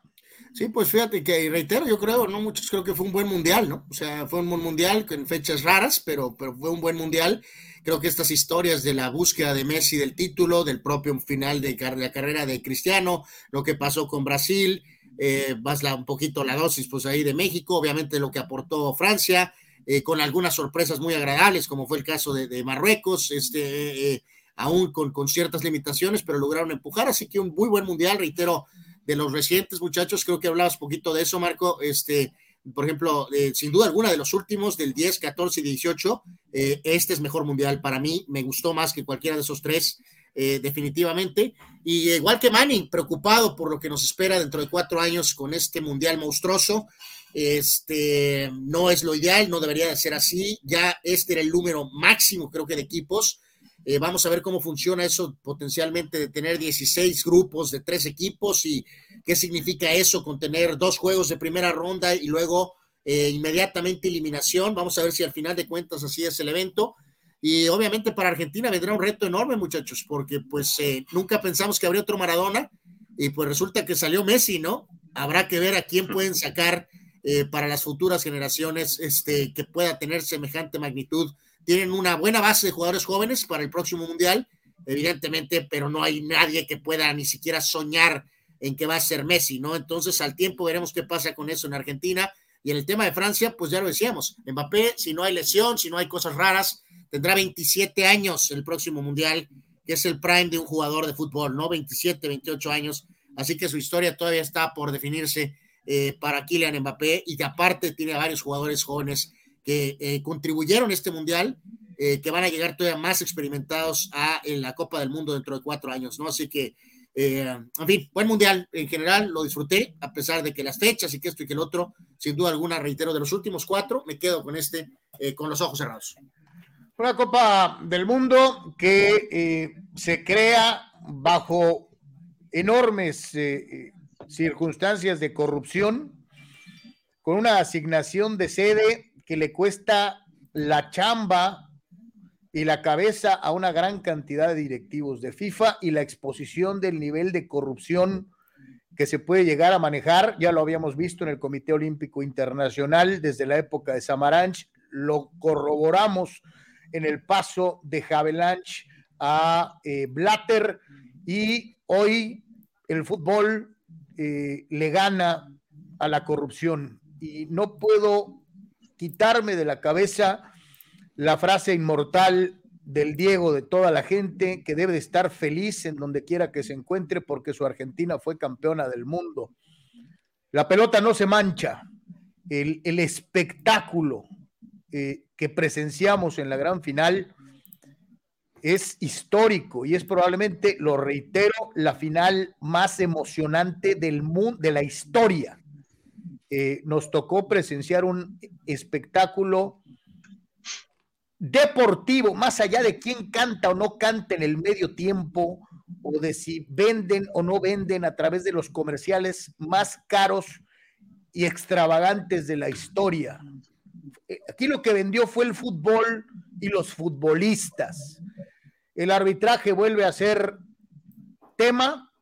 Sí, pues fíjate que reitero, yo creo, no muchos creo que fue un buen mundial, ¿no? O sea, fue un buen mundial con fechas raras, pero, pero fue un buen mundial. Creo que estas historias de la búsqueda de Messi del título, del propio final de la carrera de Cristiano, lo que pasó con Brasil, eh, la, un poquito la dosis pues ahí de México, obviamente lo que aportó Francia, eh, con algunas sorpresas muy agradables, como fue el caso de, Marruecos, este, eh, aún con, con, ciertas limitaciones, pero lograron empujar, así que un muy buen mundial, reitero, de los recientes muchachos, creo que hablabas poquito de eso, Marco, este, por ejemplo, sin duda alguna de los últimos, del 10, 14 y 18, este es mejor mundial para mí, me gustó más que cualquiera de esos tres, eh, definitivamente. Y igual que Manning, preocupado por lo que nos espera dentro de cuatro años con este mundial monstruoso. Este no es lo ideal, no debería de ser así. Ya este era el número máximo, creo que, de equipos. Eh, vamos a ver cómo funciona eso potencialmente de tener 16 grupos de tres equipos y qué significa eso con tener dos juegos de primera ronda y luego eh, inmediatamente eliminación. Vamos a ver si al final de cuentas así es el evento. Y obviamente para Argentina vendrá un reto enorme, muchachos, porque pues eh, nunca pensamos que habría otro Maradona y pues resulta que salió Messi, ¿no? Habrá que ver a quién pueden sacar eh, para las futuras generaciones este, que pueda tener semejante magnitud. Tienen una buena base de jugadores jóvenes para el próximo Mundial, evidentemente, pero no hay nadie que pueda ni siquiera soñar en que va a ser Messi, ¿no? Entonces al tiempo veremos qué pasa con eso en Argentina. Y en el tema de Francia, pues ya lo decíamos, Mbappé, si no hay lesión, si no hay cosas raras, tendrá 27 años el próximo mundial, que es el prime de un jugador de fútbol, ¿no? 27, 28 años. Así que su historia todavía está por definirse eh, para Kylian Mbappé y de aparte tiene a varios jugadores jóvenes que eh, contribuyeron a este mundial, eh, que van a llegar todavía más experimentados a la Copa del Mundo dentro de cuatro años, ¿no? Así que, en fin, buen mundial en general, lo disfruté, a pesar de que las fechas y que esto y que el otro, sin duda alguna, reitero, de los últimos cuatro, me quedo con este, con los ojos cerrados. Una Copa del Mundo que eh, se crea bajo enormes eh, eh, circunstancias de corrupción, con una asignación de sede que le cuesta la chamba y la cabeza a una gran cantidad de directivos de FIFA y la exposición del nivel de corrupción que se puede llegar a manejar. Ya lo habíamos visto en el Comité Olímpico Internacional desde la época de Samaranch, lo corroboramos en el paso de Havelange a eh, Blatter y hoy el fútbol eh, le gana a la corrupción y no puedo quitarme de la cabeza la frase inmortal del Diego de toda la gente que debe de estar feliz en donde quiera que se encuentre porque su Argentina fue campeona del mundo. La pelota no se mancha, el, el espectáculo eh, que presenciamos en la gran final es histórico y es probablemente, lo reitero, la final más emocionante del mundo, de la historia. Eh, nos tocó presenciar un espectáculo deportivo, más allá de quién canta o no canta en el medio tiempo, o de si venden o no venden a través de los comerciales más caros y extravagantes de la historia. Aquí lo que vendió fue el fútbol y los futbolistas. El arbitraje vuelve a ser tema,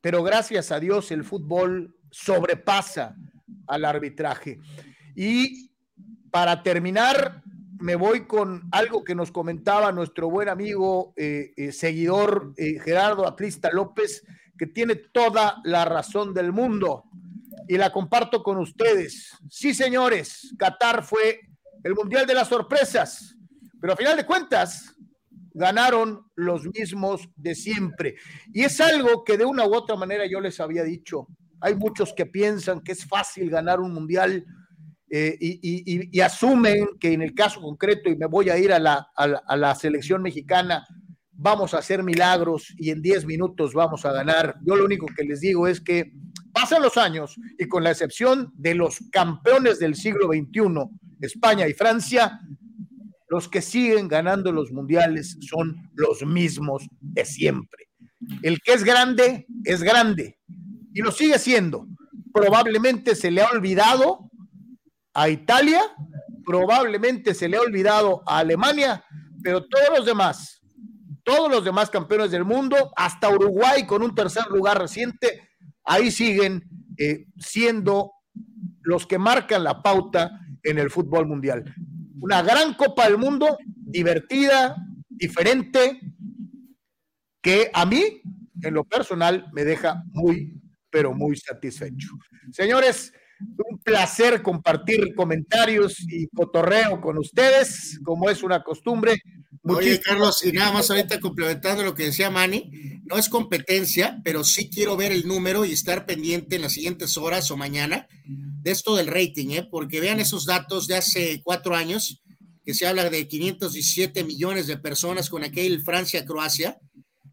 pero gracias a Dios el fútbol sobrepasa al arbitraje. Y para terminar, me voy con algo que nos comentaba nuestro buen amigo, eh, eh, seguidor Gerardo Acrista López, que tiene toda la razón del mundo y la comparto con ustedes. Sí, señores, Qatar fue el Mundial de las Sorpresas, pero a final de cuentas ganaron los mismos de siempre. Y es algo que de una u otra manera yo les había dicho. Hay muchos que piensan que es fácil ganar un Mundial eh, y, asumen que en el caso concreto, y me voy a ir a la, a la selección mexicana, vamos a hacer milagros y en 10 minutos vamos a ganar. Yo lo único que les digo es que pasan los años y con la excepción de los campeones del siglo XXI, España y Francia, los que siguen ganando los mundiales son los mismos de siempre. El que es grande, es grande y lo sigue siendo. Probablemente se le ha olvidado a Italia, probablemente se le ha olvidado a Alemania, pero todos los demás, todos los demás campeones del mundo, hasta Uruguay con un tercer lugar reciente, ahí siguen eh, siendo los que marcan la pauta en el fútbol mundial. Una gran Copa del Mundo, divertida, diferente, que a mí, en lo personal, me deja muy, pero muy satisfecho. Señores, un placer compartir comentarios y cotorreo con ustedes, como es una costumbre. Oye, Carlos, y nada más ahorita complementando lo que decía Manny, no es competencia, pero sí quiero ver el número y estar pendiente en las siguientes horas o mañana de esto del rating, ¿eh? porque vean esos datos de hace cuatro años, que se habla de 517 millones de personas con aquel Francia-Croacia,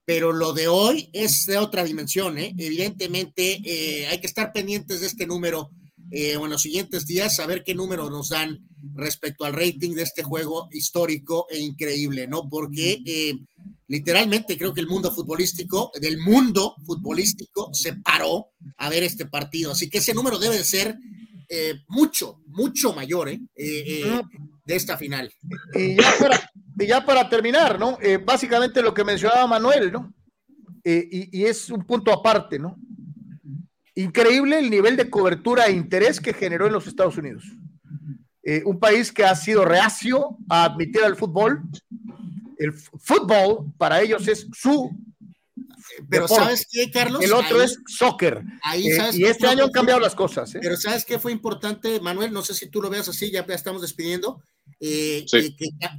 pero lo de hoy es de otra dimensión, ¿eh? Evidentemente eh, hay que estar pendientes de este número eh, en los siguientes días, a ver qué número nos dan respecto al rating de este juego histórico e increíble, ¿no? Porque eh, literalmente creo que el mundo futbolístico, del mundo futbolístico, se paró a ver este partido. Así que ese número debe de ser eh, mucho, mucho mayor ¿eh? de esta final. Y ya para, ya para terminar, ¿no? básicamente lo que mencionaba Manuel, ¿no? Y, y es un punto aparte, ¿no? Increíble el nivel de cobertura e interés que generó en los Estados Unidos. Eh, un país que ha sido reacio a admitir al fútbol. El fútbol para ellos es su. Pero ¿sabes qué, Carlos? El otro es soccer. Ahí, eh, y este año han cambiado las cosas. ¿eh? Pero ¿sabes qué fue importante, Manuel? No sé si tú lo veas así, ya estamos despidiendo. que,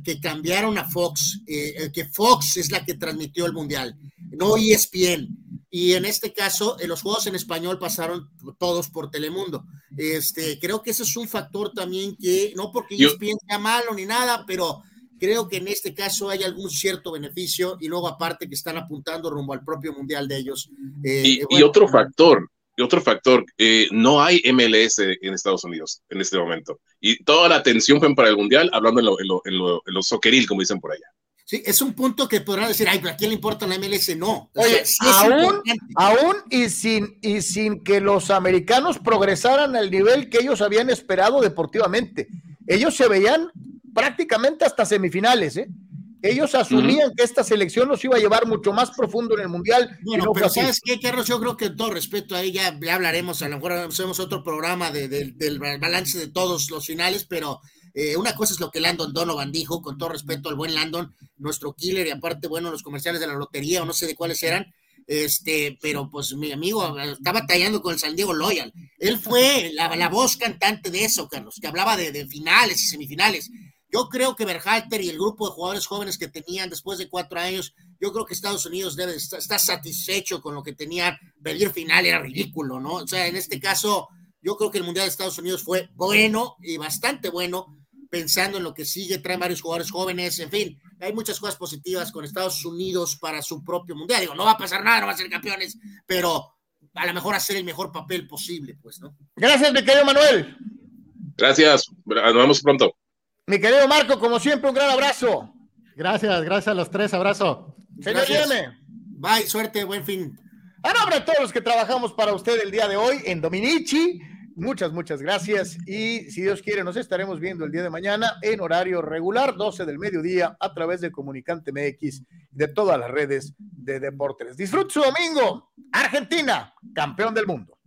que, cambiaron a Fox, que Fox es la que transmitió el Mundial, no ESPN y en este caso los juegos en español pasaron todos por Telemundo. Este, creo que ese es un factor también que, no porque yo sea malo ni nada, pero creo que en este caso hay algún cierto beneficio y luego aparte que están apuntando rumbo al propio mundial de ellos. Eh, y, otro factor, y otro factor, eh, no hay MLS en Estados Unidos en este momento. Y toda la atención fue para el mundial, hablando en lo, en lo, en lo, en lo socceril, como dicen por allá. Sí, es un punto que podrán decir, ay, pero ¿a quién le importa la MLS? No. Oye, aún, aún y sin, y sin que los americanos progresaran al nivel que ellos habían esperado deportivamente. Ellos se veían prácticamente hasta semifinales, ¿eh? Ellos asumían que esta selección los iba a llevar mucho más profundo en el Mundial. Bueno, pero ¿sabes qué, Carlos? Yo creo que todo respeto ahí ya, hablaremos, a lo mejor hacemos otro programa del balance de todos los finales, pero eh, una cosa es lo que Landon Donovan dijo, con todo respeto al buen Landon, nuestro killer, y aparte, bueno, los comerciales de la lotería o no sé de cuáles eran, este, pero pues mi amigo estaba batallando con el San Diego Loyal. Él fue la, voz cantante de eso, Carlos, que hablaba de, finales y semifinales. Yo creo que Berhalter y el grupo de jugadores jóvenes que tenían después de cuatro años, yo creo que Estados Unidos debe estar, satisfecho con lo que tenían. Pedir final era ridículo, ¿no? O sea, en este caso, yo creo que el Mundial de Estados Unidos fue bueno y bastante bueno pensando en lo que sigue, trae varios jugadores jóvenes, en fin, hay muchas cosas positivas con Estados Unidos para su propio mundial. Digo, no va a pasar nada, no va a ser campeones, pero a lo mejor hacer el mejor papel posible, pues, ¿no? Gracias, mi querido Manuel. Gracias, nos vemos pronto. Mi querido Marco, como siempre, un gran abrazo. Gracias, gracias a los tres, abrazo. Señor Bye, suerte, buen fin. A nombre de todos los que trabajamos para usted el día de hoy en Dominici, muchas, muchas gracias. Y si Dios quiere, nos estaremos viendo el día de mañana en horario regular, 12 del mediodía, a través de Comunicante MX de todas las redes de deportes. Disfrute su domingo. Argentina, campeón del mundo.